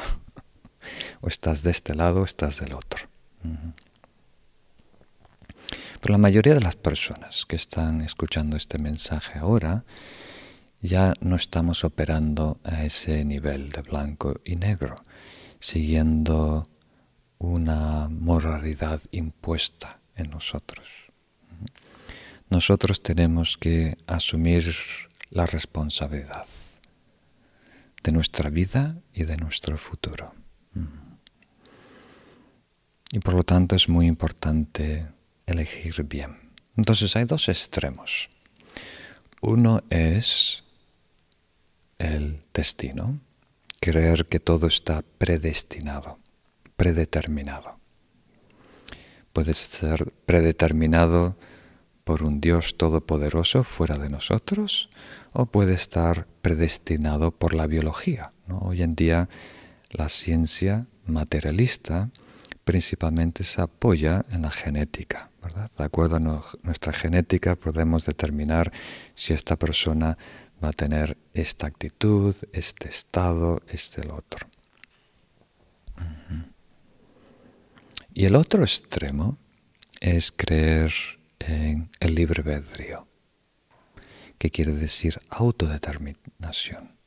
o estás de este lado o estás del otro. Pero la mayoría de las personas que están escuchando este mensaje ahora ya no estamos operando a ese nivel de blanco y negro, siguiendo una moralidad impuesta en nosotros. Nosotros tenemos que asumir la responsabilidad de nuestra vida y de nuestro futuro. Y por lo tanto es muy importante elegir bien. Entonces hay dos extremos. Uno es el destino, creer que todo está predestinado, predeterminado. Puede ser predeterminado por un Dios todopoderoso fuera de nosotros o puede estar predestinado por la biología. Hoy en día la ciencia materialista principalmente se apoya en la genética. De acuerdo a nuestra genética podemos determinar si esta persona va a tener esta actitud, este estado, este otro. Y el otro extremo es creer en el libre albedrío, que quiere decir autodeterminación,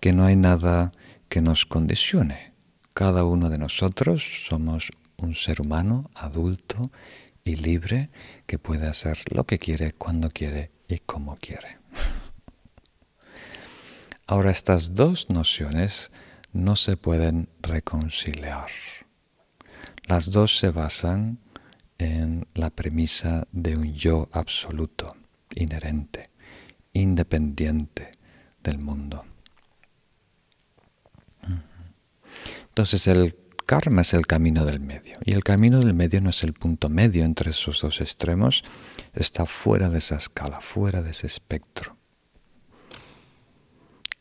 que no hay nada que nos condicione. Cada uno de nosotros somos un ser humano adulto y libre que puede hacer lo que quiere, cuando quiere y como quiere. Ahora estas dos nociones no se pueden reconciliar. Las dos se basan en la premisa de un yo absoluto, inherente, independiente del mundo. Entonces el karma es el camino del medio. Y el camino del medio no es el punto medio entre esos dos extremos, está fuera de esa escala, fuera de ese espectro.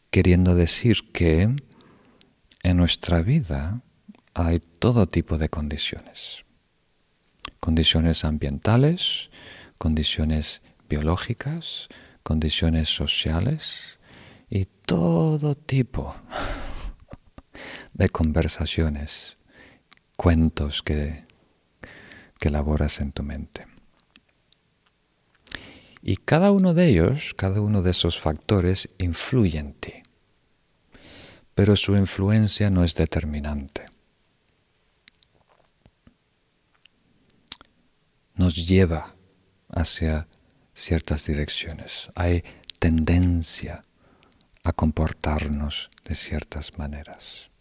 Queriendo decir que en nuestra vida hay todo tipo de condiciones. Condiciones ambientales, condiciones biológicas, condiciones sociales y todo tipo de conversaciones, cuentos que, que elaboras en tu mente. Y cada uno de ellos, cada uno de esos factores influye en ti, pero su influencia no es determinante. Nos lleva hacia ciertas direcciones. Hay tendencia a comportarnos de ciertas maneras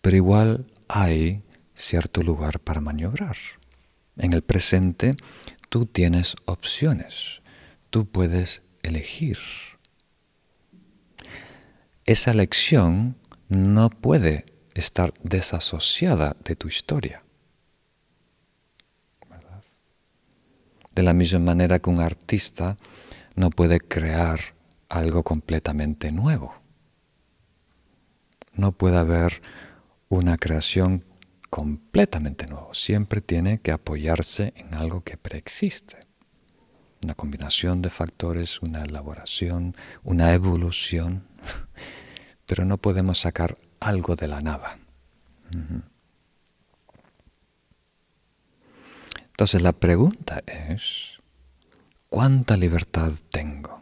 pero igual hay cierto lugar para maniobrar. En el presente tú tienes opciones, tú puedes elegir. Esa elección no puede estar desasociada de tu historia. De la misma manera que un artista no puede crear algo completamente nuevo. No puede haber una creación completamente nueva. Siempre tiene que apoyarse en algo que preexiste. Una combinación de factores, una elaboración, una evolución, pero no podemos sacar algo de la nada. Entonces la pregunta es, ¿cuánta libertad tengo?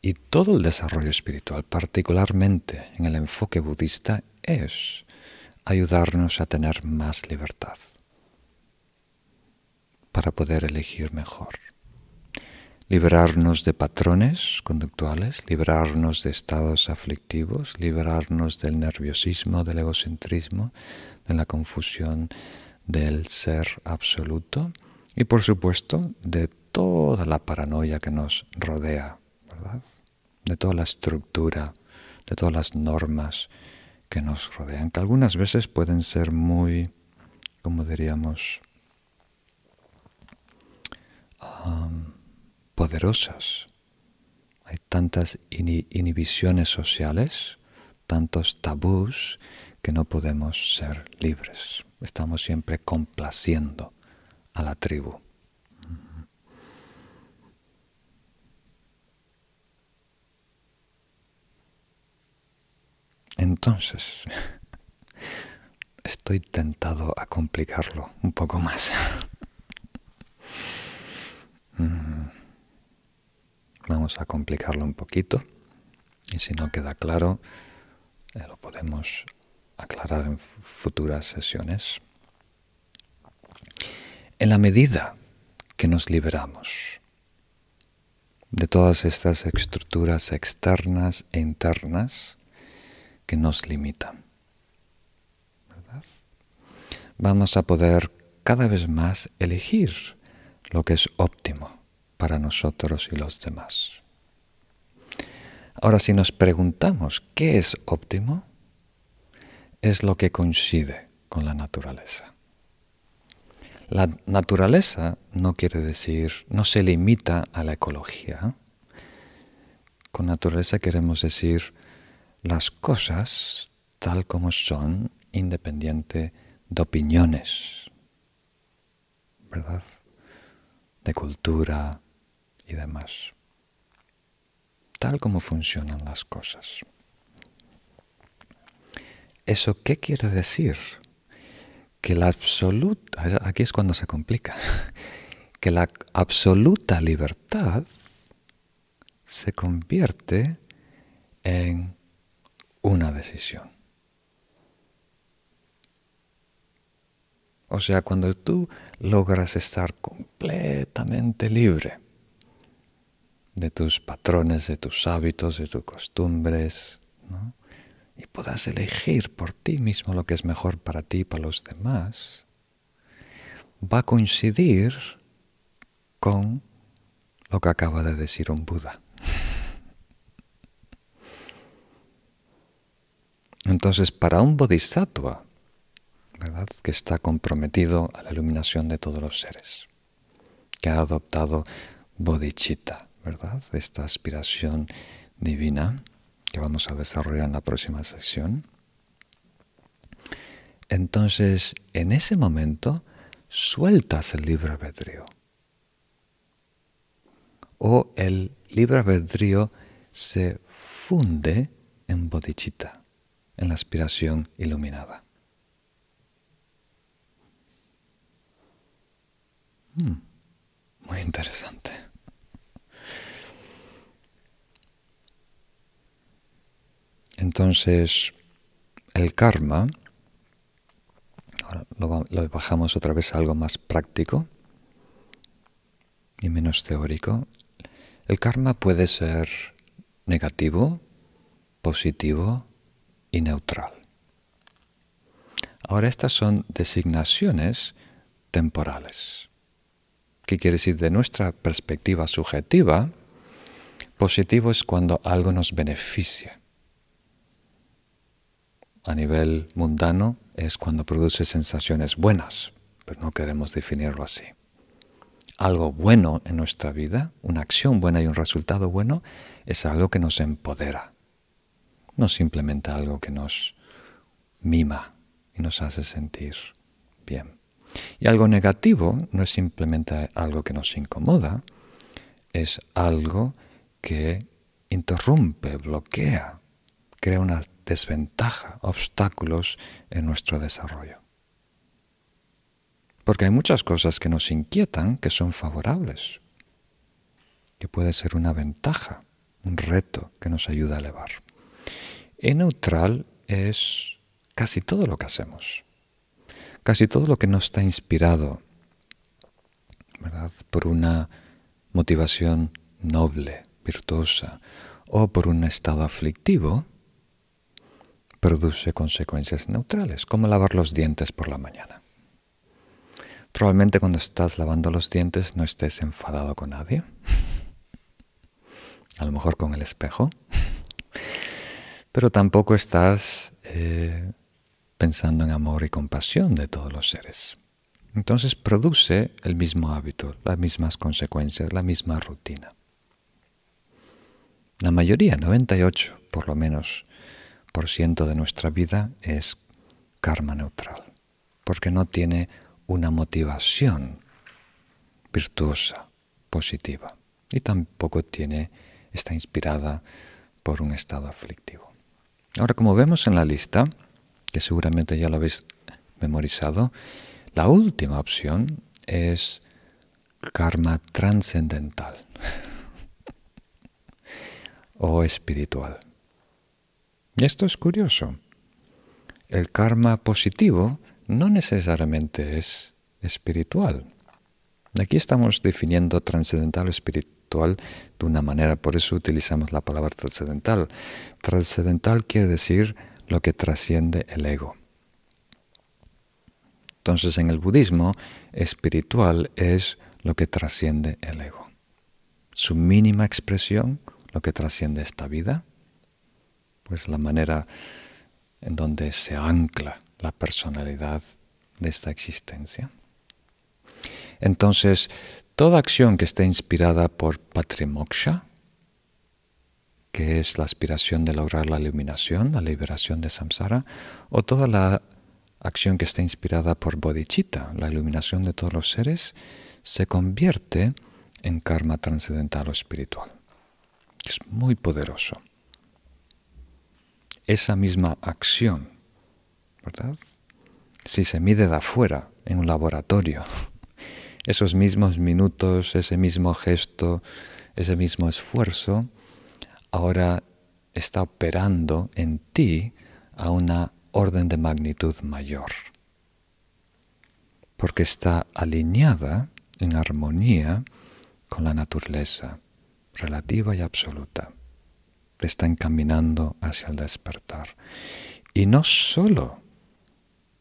Y todo el desarrollo espiritual, particularmente en el enfoque budista, es ayudarnos a tener más libertad para poder elegir mejor. Liberarnos de patrones conductuales, liberarnos de estados aflictivos, liberarnos del nerviosismo, del egocentrismo, de la confusión del ser absoluto y por supuesto de toda la paranoia que nos rodea, ¿verdad? De toda la estructura, de todas las normas que nos rodean, que algunas veces pueden ser muy, como diríamos, poderosas. Hay tantas inhibiciones sociales, tantos tabús, que no podemos ser libres. Estamos siempre complaciendo a la tribu. Entonces, estoy tentado a complicarlo un poco más. Vamos a complicarlo un poquito. Y si no queda claro, eh, lo podemos aclarar en futuras sesiones. En la medida que nos liberamos de todas estas estructuras externas e internas que nos limitan, vamos a poder cada vez más elegir lo que es óptimo para nosotros y los demás. Ahora, si nos preguntamos qué es óptimo, es lo que coincide con la naturaleza. La naturaleza no quiere decir, no se limita a la ecología. Con naturaleza queremos decir las cosas tal como son, independiente de opiniones, ¿verdad? De cultura y demás. Tal como funcionan las cosas. ¿Eso qué quiere decir? Que la absoluta, aquí es cuando se complica, que la absoluta libertad se convierte en una decisión. O sea, cuando tú logras estar completamente libre de tus patrones, de tus hábitos, de tus costumbres, y puedas elegir por ti mismo lo que es mejor para ti y para los demás, va a coincidir con lo que acaba de decir un Buda. Entonces, para un bodhisattva, ¿verdad? que está comprometido a la iluminación de todos los seres, que ha adoptado bodhicitta, ¿verdad? esta aspiración divina, que vamos a desarrollar en la próxima sección. Entonces, en ese momento, sueltas el libre albedrío. O el libre albedrío se funde en bodhicitta, en la aspiración iluminada. Hmm, muy interesante. Entonces, el karma, ahora lo, bajamos otra vez a algo más práctico y menos teórico. El karma puede ser negativo, positivo y neutral. Ahora estas son designaciones temporales. ¿Qué quiere decir? De nuestra perspectiva subjetiva, positivo es cuando algo nos beneficia a nivel mundano es cuando produce sensaciones buenas, pero no queremos definirlo así. Algo bueno en nuestra vida, una acción buena y un resultado bueno, es algo que nos empodera, no simplemente algo que nos mima y nos hace sentir bien. Y algo negativo no es simplemente algo que nos incomoda, es algo que interrumpe, bloquea, crea una desventaja, obstáculos en nuestro desarrollo. Porque hay muchas cosas que nos inquietan que son favorables, que puede ser una ventaja, un reto que nos ayuda a elevar. Y neutral es casi todo lo que hacemos, casi todo lo que no está inspirado por una motivación noble, virtuosa, o por un estado aflictivo, produce consecuencias neutrales, como lavar los dientes por la mañana. probablemente cuando estás lavando los dientes no estés enfadado con nadie. A lo mejor con el espejo. Pero tampoco estás eh, pensando en amor y compasión de todos los seres. Entonces produce el mismo hábito, las mismas consecuencias, la misma rutina. La mayoría, 98 por lo menos, por ciento de nuestra vida es karma neutral, porque no tiene una motivación virtuosa, positiva, y tampoco tiene, está inspirada por un estado aflictivo. Ahora, como vemos en la lista, que seguramente ya lo habéis memorizado, la última opción es karma trascendental o espiritual. Y esto es curioso. El karma positivo no necesariamente es espiritual. Aquí estamos definiendo trascendental o espiritual de una manera, por eso utilizamos la palabra trascendental. Trascendental quiere decir lo que trasciende el ego. Entonces en el budismo, espiritual es lo que trasciende el ego. Su mínima expresión, lo que trasciende esta vida, pues la manera en donde se ancla la personalidad de esta existencia. Entonces, toda acción que esté inspirada por patrimoksha, que es la aspiración de lograr la iluminación, la liberación de samsara, o toda la acción que esté inspirada por bodhicitta, la iluminación de todos los seres, se convierte en karma trascendental o espiritual. Es muy poderoso. Esa misma acción, ¿verdad? Si se mide de afuera, en un laboratorio, esos mismos minutos, ese mismo gesto, ese mismo esfuerzo, ahora está operando en ti a una orden de magnitud mayor, porque está alineada en armonía con la naturaleza relativa y absoluta. Está encaminando hacia el despertar. Y no solo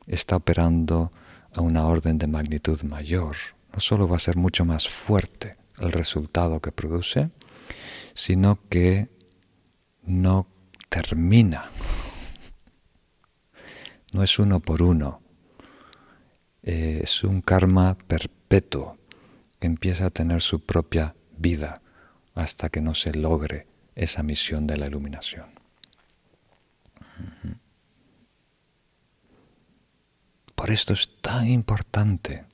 está operando a una orden de magnitud mayor, no solo va a ser mucho más fuerte el resultado que produce, sino que no termina no es uno por uno, eh, es un karma perpetuo que empieza a tener su propia vida hasta que no se logre esa misión de la iluminación. Por esto es tan importante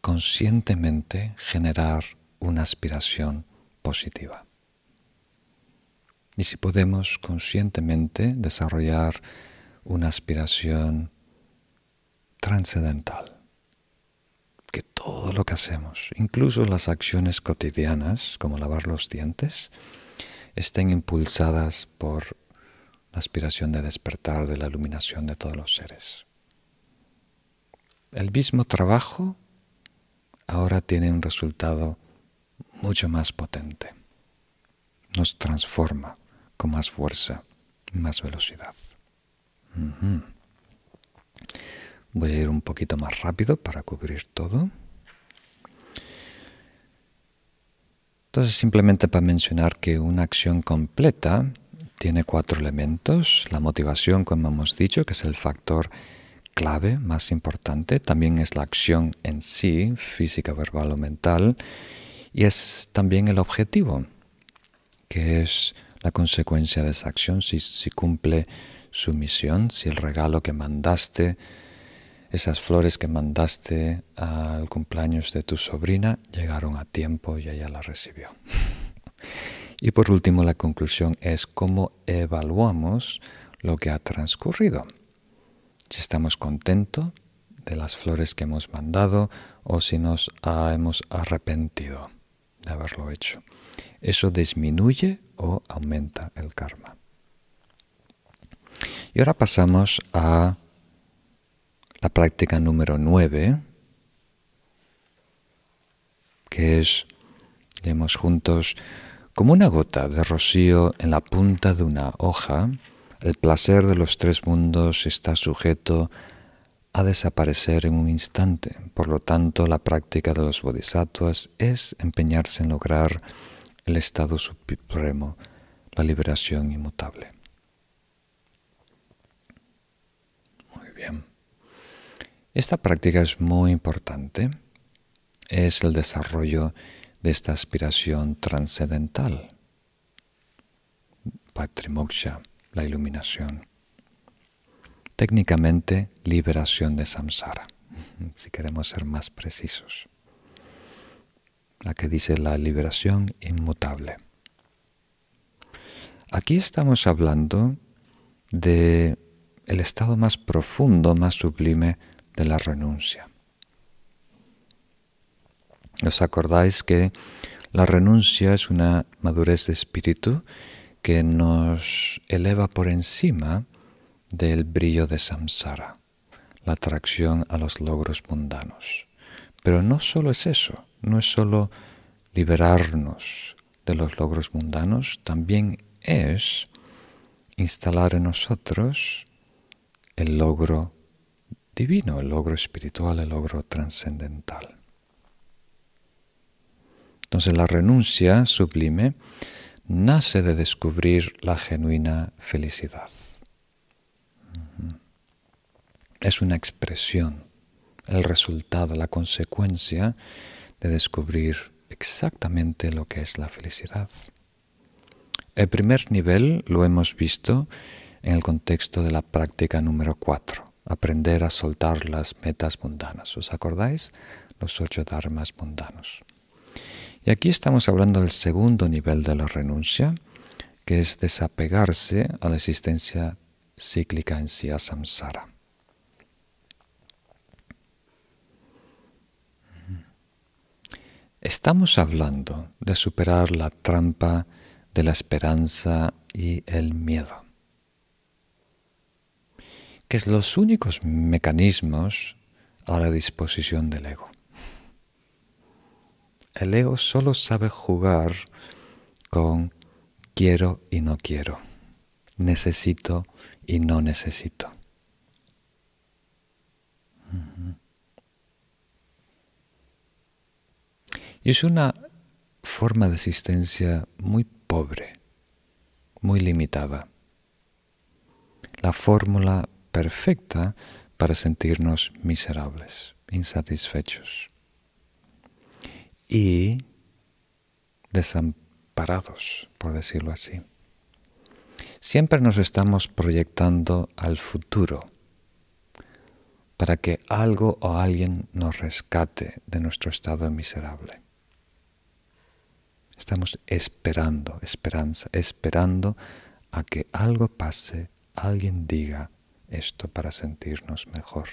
conscientemente generar una aspiración positiva. Y si podemos conscientemente desarrollar una aspiración trascendental. Que todo lo que hacemos, incluso las acciones cotidianas, como lavar los dientes, estén impulsadas por la aspiración de despertar de la iluminación de todos los seres. El mismo trabajo ahora tiene un resultado mucho más potente. Nos transforma con más fuerza, más velocidad. Voy a ir un poquito más rápido para cubrir todo. Entonces, simplemente para mencionar que una acción completa tiene cuatro elementos. La motivación, como hemos dicho, que es el factor clave más importante. También es la acción en sí, física, verbal o mental. Y es también el objetivo, que es la consecuencia de esa acción, si, si cumple su misión, si el regalo que mandaste, esas flores que mandaste al cumpleaños de tu sobrina llegaron a tiempo y ella la recibió. y por último, la conclusión es cómo evaluamos lo que ha transcurrido. Si estamos contentos de las flores que hemos mandado o si nos hemos arrepentido de haberlo hecho. Eso disminuye o aumenta el karma. Y ahora pasamos a la práctica número 9, que es, leemos juntos, como una gota de rocío en la punta de una hoja, el placer de los tres mundos está sujeto a desaparecer en un instante. Por lo tanto, la práctica de los bodhisattvas es empeñarse en lograr el estado supremo, la liberación inmutable. Muy bien. Esta práctica es muy importante. Es el desarrollo de esta aspiración trascendental. Patrimoksha, la iluminación técnicamente liberación de samsara, si queremos ser más precisos. La que dice la liberación inmutable. Aquí estamos hablando de el estado más profundo, más sublime de la renuncia. ¿Os acordáis que la renuncia es una madurez de espíritu que nos eleva por encima del brillo de samsara, la atracción a los logros mundanos. Pero no solo es eso, no es solo liberarnos de los logros mundanos, también es instalar en nosotros el logro divino, el logro espiritual, el logro trascendental. Entonces la renuncia sublime nace de descubrir la genuina felicidad es una expresión, el resultado, la consecuencia de descubrir exactamente lo que es la felicidad. El primer nivel lo hemos visto en el contexto de la práctica número 4, aprender a soltar las metas mundanas. ¿Os acordáis? Los ocho dharmas mundanos. Y aquí estamos hablando del segundo nivel de la renuncia, que es desapegarse a la existencia cíclica en sí, a samsara. Estamos hablando de superar la trampa de la esperanza y el miedo, que es los únicos mecanismos a la disposición del ego. El ego solo sabe jugar con quiero y no quiero, necesito y no necesito. Y es una forma de existencia muy pobre, muy limitada. La fórmula perfecta para sentirnos miserables, insatisfechos y desamparados, por decirlo así. Siempre nos estamos proyectando al futuro para que algo o alguien nos rescate de nuestro estado miserable. Estamos esperando, esperanza, esperando a que algo pase, alguien diga esto para sentirnos mejor.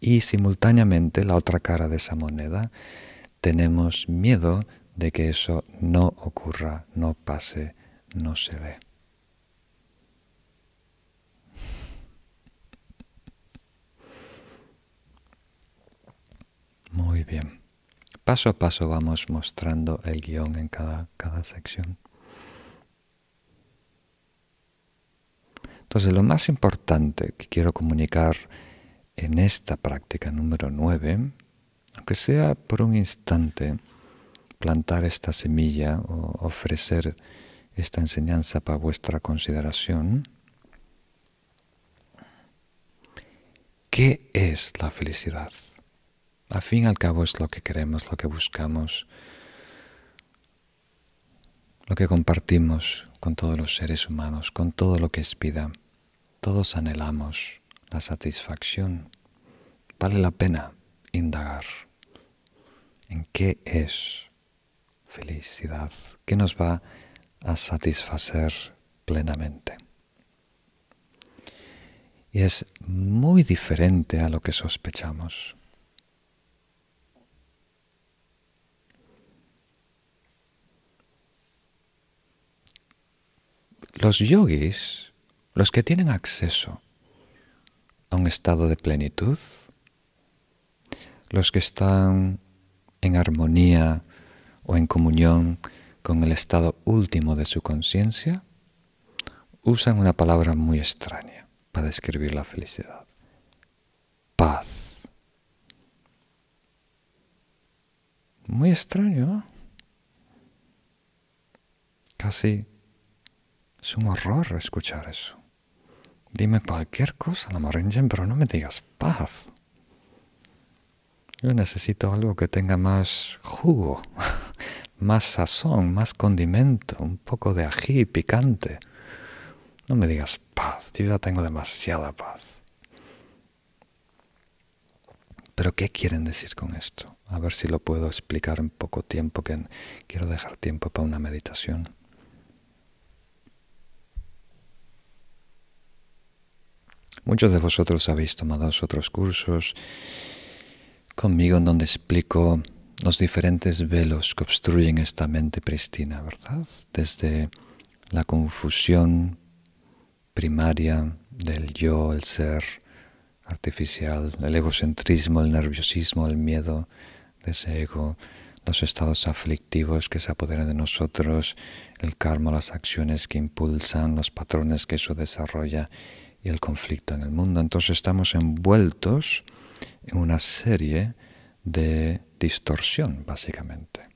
Y simultáneamente, la otra cara de esa moneda, tenemos miedo de que eso no ocurra, no pase, no se dé. Muy bien. Paso a paso vamos mostrando el guion en cada, cada sección. Entonces, lo más importante que quiero comunicar en esta práctica número 9, aunque sea por un instante, plantar esta semilla o ofrecer esta enseñanza para vuestra consideración, ¿qué es la felicidad? Al fin y al cabo es lo que queremos, lo que buscamos, lo que compartimos con todos los seres humanos, con todo lo que es vida. Todos anhelamos la satisfacción. Vale la pena indagar en qué es felicidad, qué nos va a satisfacer plenamente. Y es muy diferente a lo que sospechamos. Los yogis, los que tienen acceso a un estado de plenitud, los que están en armonía o en comunión con el estado último de su conciencia, usan una palabra muy extraña, para describir la felicidad. Paz. Muy extraño, ¿no? Casi es un horror escuchar eso. Dime cualquier cosa, la Moringen, pero no me digas paz. Yo necesito algo que tenga más jugo, más sazón, más condimento, un poco de ají picante. No me digas paz, yo ya tengo demasiada paz. Pero ¿qué quieren decir con esto? A ver si lo puedo explicar en poco tiempo, que quiero dejar tiempo para una meditación. Muchos de vosotros habéis tomado otros cursos conmigo en donde explico los diferentes velos que obstruyen esta mente pristina, ¿verdad? Desde la confusión primaria del yo, el ser artificial, el egocentrismo, el nerviosismo, el miedo de ese ego, los estados aflictivos que se apoderan de nosotros, el karma, las acciones que impulsan, los patrones que eso desarrolla y el conflicto en el mundo. Entonces estamos envueltos en una serie de distorsión, básicamente.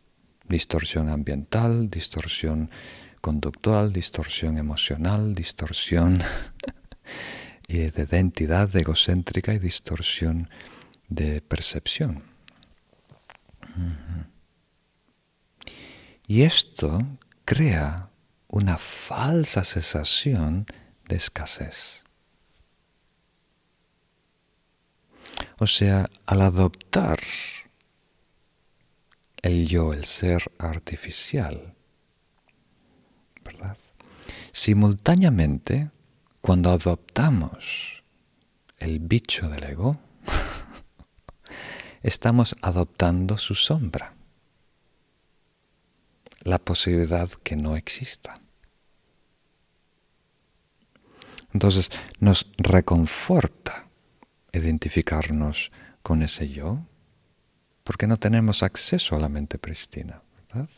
Distorsión ambiental, distorsión conductual, distorsión emocional, distorsión de identidad egocéntrica y distorsión de percepción. Y esto crea una falsa sensación de escasez. O sea, al adoptar el yo, el ser artificial, Simultáneamente, cuando adoptamos el bicho del ego, estamos adoptando su sombra, la posibilidad que no exista. Entonces nos reconforta identificarnos con ese yo, porque no tenemos acceso a la mente pristina, ¿verdad?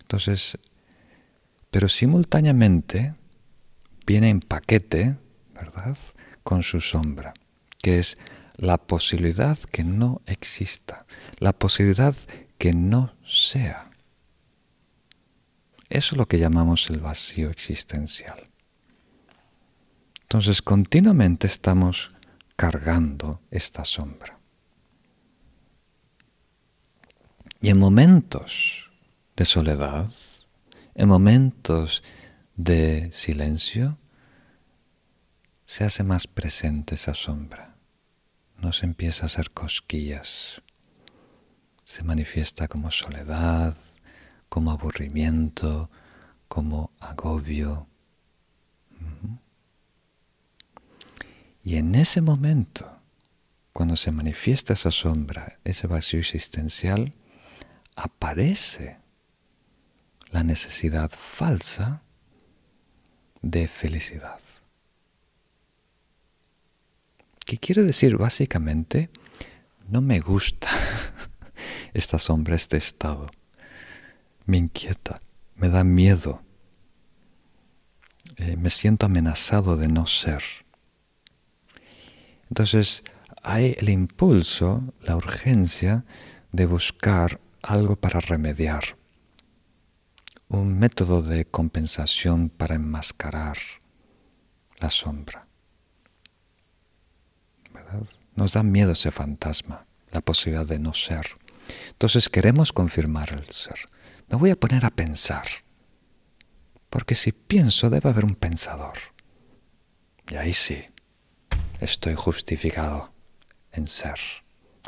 Entonces pero simultáneamente viene en paquete, ¿verdad?, con su sombra, que es la posibilidad que no exista, la posibilidad que no sea. Eso es lo que llamamos el vacío existencial. Entonces continuamente estamos cargando esta sombra. Y en momentos de soledad, en momentos de silencio, se hace más presente esa sombra. Nos empieza a hacer cosquillas. Se manifiesta como soledad, como aburrimiento, como agobio. Y en ese momento, cuando se manifiesta esa sombra, ese vacío existencial, aparece la necesidad falsa de felicidad. ¿Qué quiere decir básicamente? No me gusta esta sombra, este estado. Me inquieta, me da miedo. Eh, me siento amenazado de no ser. Entonces hay el impulso, la urgencia de buscar algo para remediar un método de compensación para enmascarar la sombra. Nos da miedo ese fantasma, la posibilidad de no ser. Entonces queremos confirmar el ser. Me voy a poner a pensar, porque si pienso debe haber un pensador. Y ahí sí, estoy justificado en ser.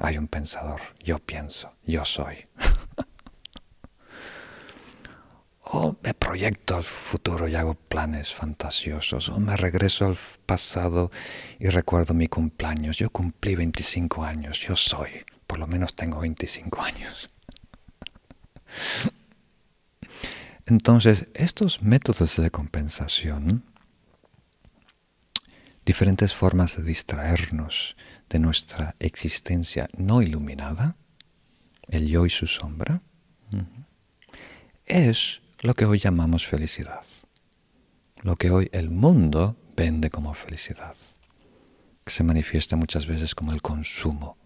Hay un pensador, yo pienso, yo soy. o me proyecto al futuro y hago planes fantasiosos, o me regreso al pasado y recuerdo mi cumpleaños. Yo cumplí 25 años, yo soy, por lo menos tengo 25 años. Entonces, estos métodos de compensación, diferentes formas de distraernos de nuestra existencia no iluminada, el yo y su sombra, es lo que hoy llamamos felicidad, lo que hoy el mundo vende como felicidad, que se manifiesta muchas veces como el consumo,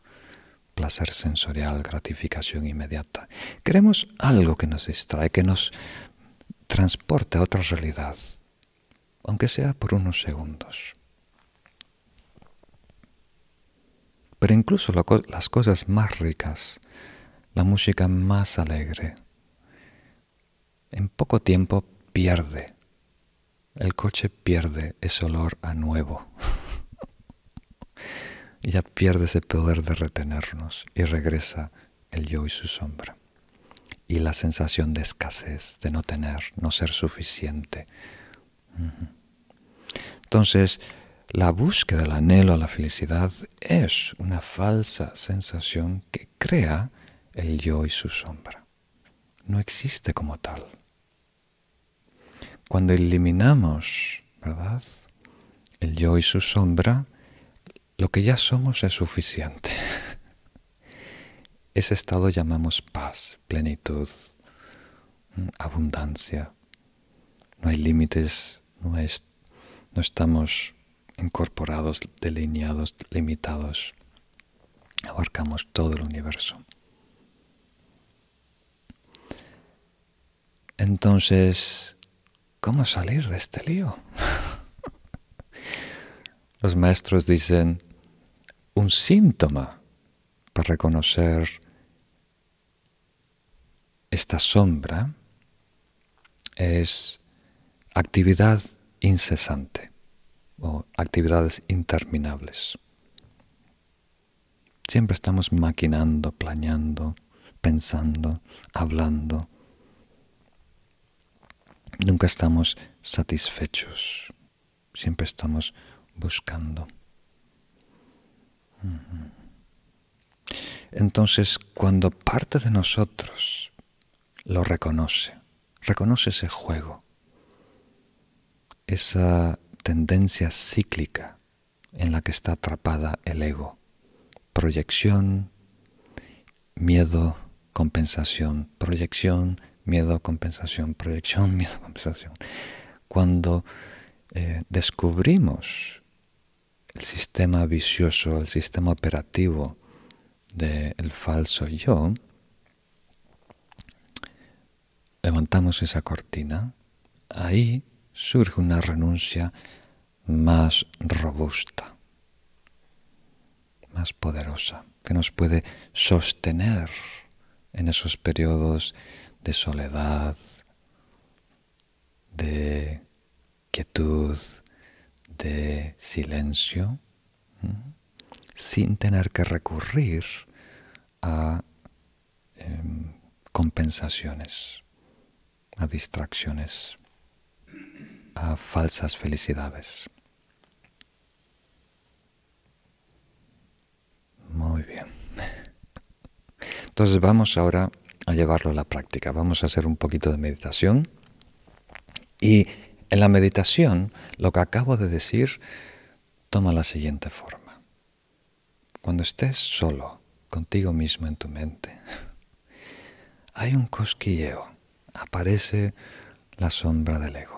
placer sensorial, gratificación inmediata. Queremos algo que nos distrae, que nos transporte a otra realidad, aunque sea por unos segundos. Pero incluso las cosas más ricas, la música más alegre, en poco tiempo pierde. El coche pierde ese olor a nuevo. y ya pierde ese poder de retenernos y regresa el yo y su sombra. Y la sensación de escasez, de no tener, no ser suficiente. Entonces, la búsqueda del anhelo a la felicidad es una falsa sensación que crea el yo y su sombra. No existe como tal. Cuando eliminamos, ¿verdad? El yo y su sombra, lo que ya somos es suficiente. Ese estado llamamos paz, plenitud, mm, abundancia. No hay límites, no, no estamos incorporados, delineados, limitados. Abarcamos todo el universo. Entonces, ¿cómo salir de este lío? Los maestros dicen, un síntoma para reconocer esta sombra es actividad incesante o actividades interminables. Siempre estamos maquinando, planeando, pensando, hablando. Nunca estamos satisfechos. Siempre estamos buscando. Entonces, cuando parte de nosotros lo reconoce, reconoce ese juego, esa tendencia cíclica en la que está atrapada el ego. Proyección, miedo, compensación, proyección, miedo, compensación, proyección, miedo, compensación. Cuando eh, descubrimos el sistema vicioso, el sistema operativo del falso yo, levantamos esa cortina, ahí surge una renuncia más robusta, más poderosa, que nos puede sostener en esos periodos de soledad, de quietud, de silencio, sin tener que recurrir a em, compensaciones, a distracciones, falsas felicidades. Muy bien. Entonces vamos ahora a llevarlo a la práctica. Vamos a hacer un poquito de meditación. Y en la meditación, lo que acabo de decir toma la siguiente forma. Cuando estés solo, contigo mismo en tu mente, hay un cosquilleo, aparece la sombra del ego,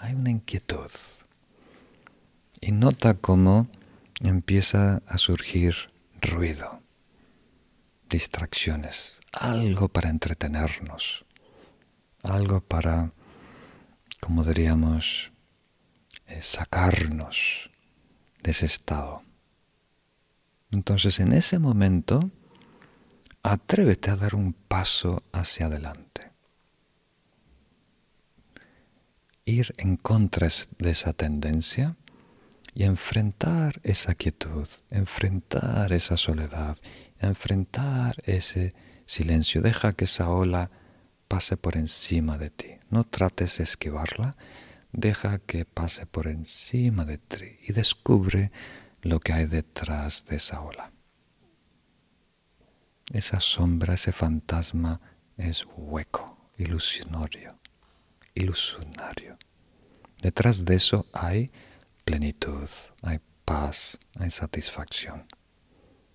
hay una inquietud. Y nota cómo empieza a surgir ruido, distracciones, algo para entretenernos, algo para, como diríamos, eh, sacarnos de ese estado. Entonces en ese momento, atrévete a dar un paso hacia adelante. Ir en contra de esa tendencia y enfrentar esa quietud, enfrentar esa soledad, enfrentar ese silencio. Deja que esa ola pase por encima de ti. No trates de esquivarla, deja que pase por encima de ti y descubre lo que hay detrás de esa ola. Esa sombra, ese fantasma es hueco, ilusionario, ilusionario. Detrás de eso hay plenitud, hay paz, hay satisfacción.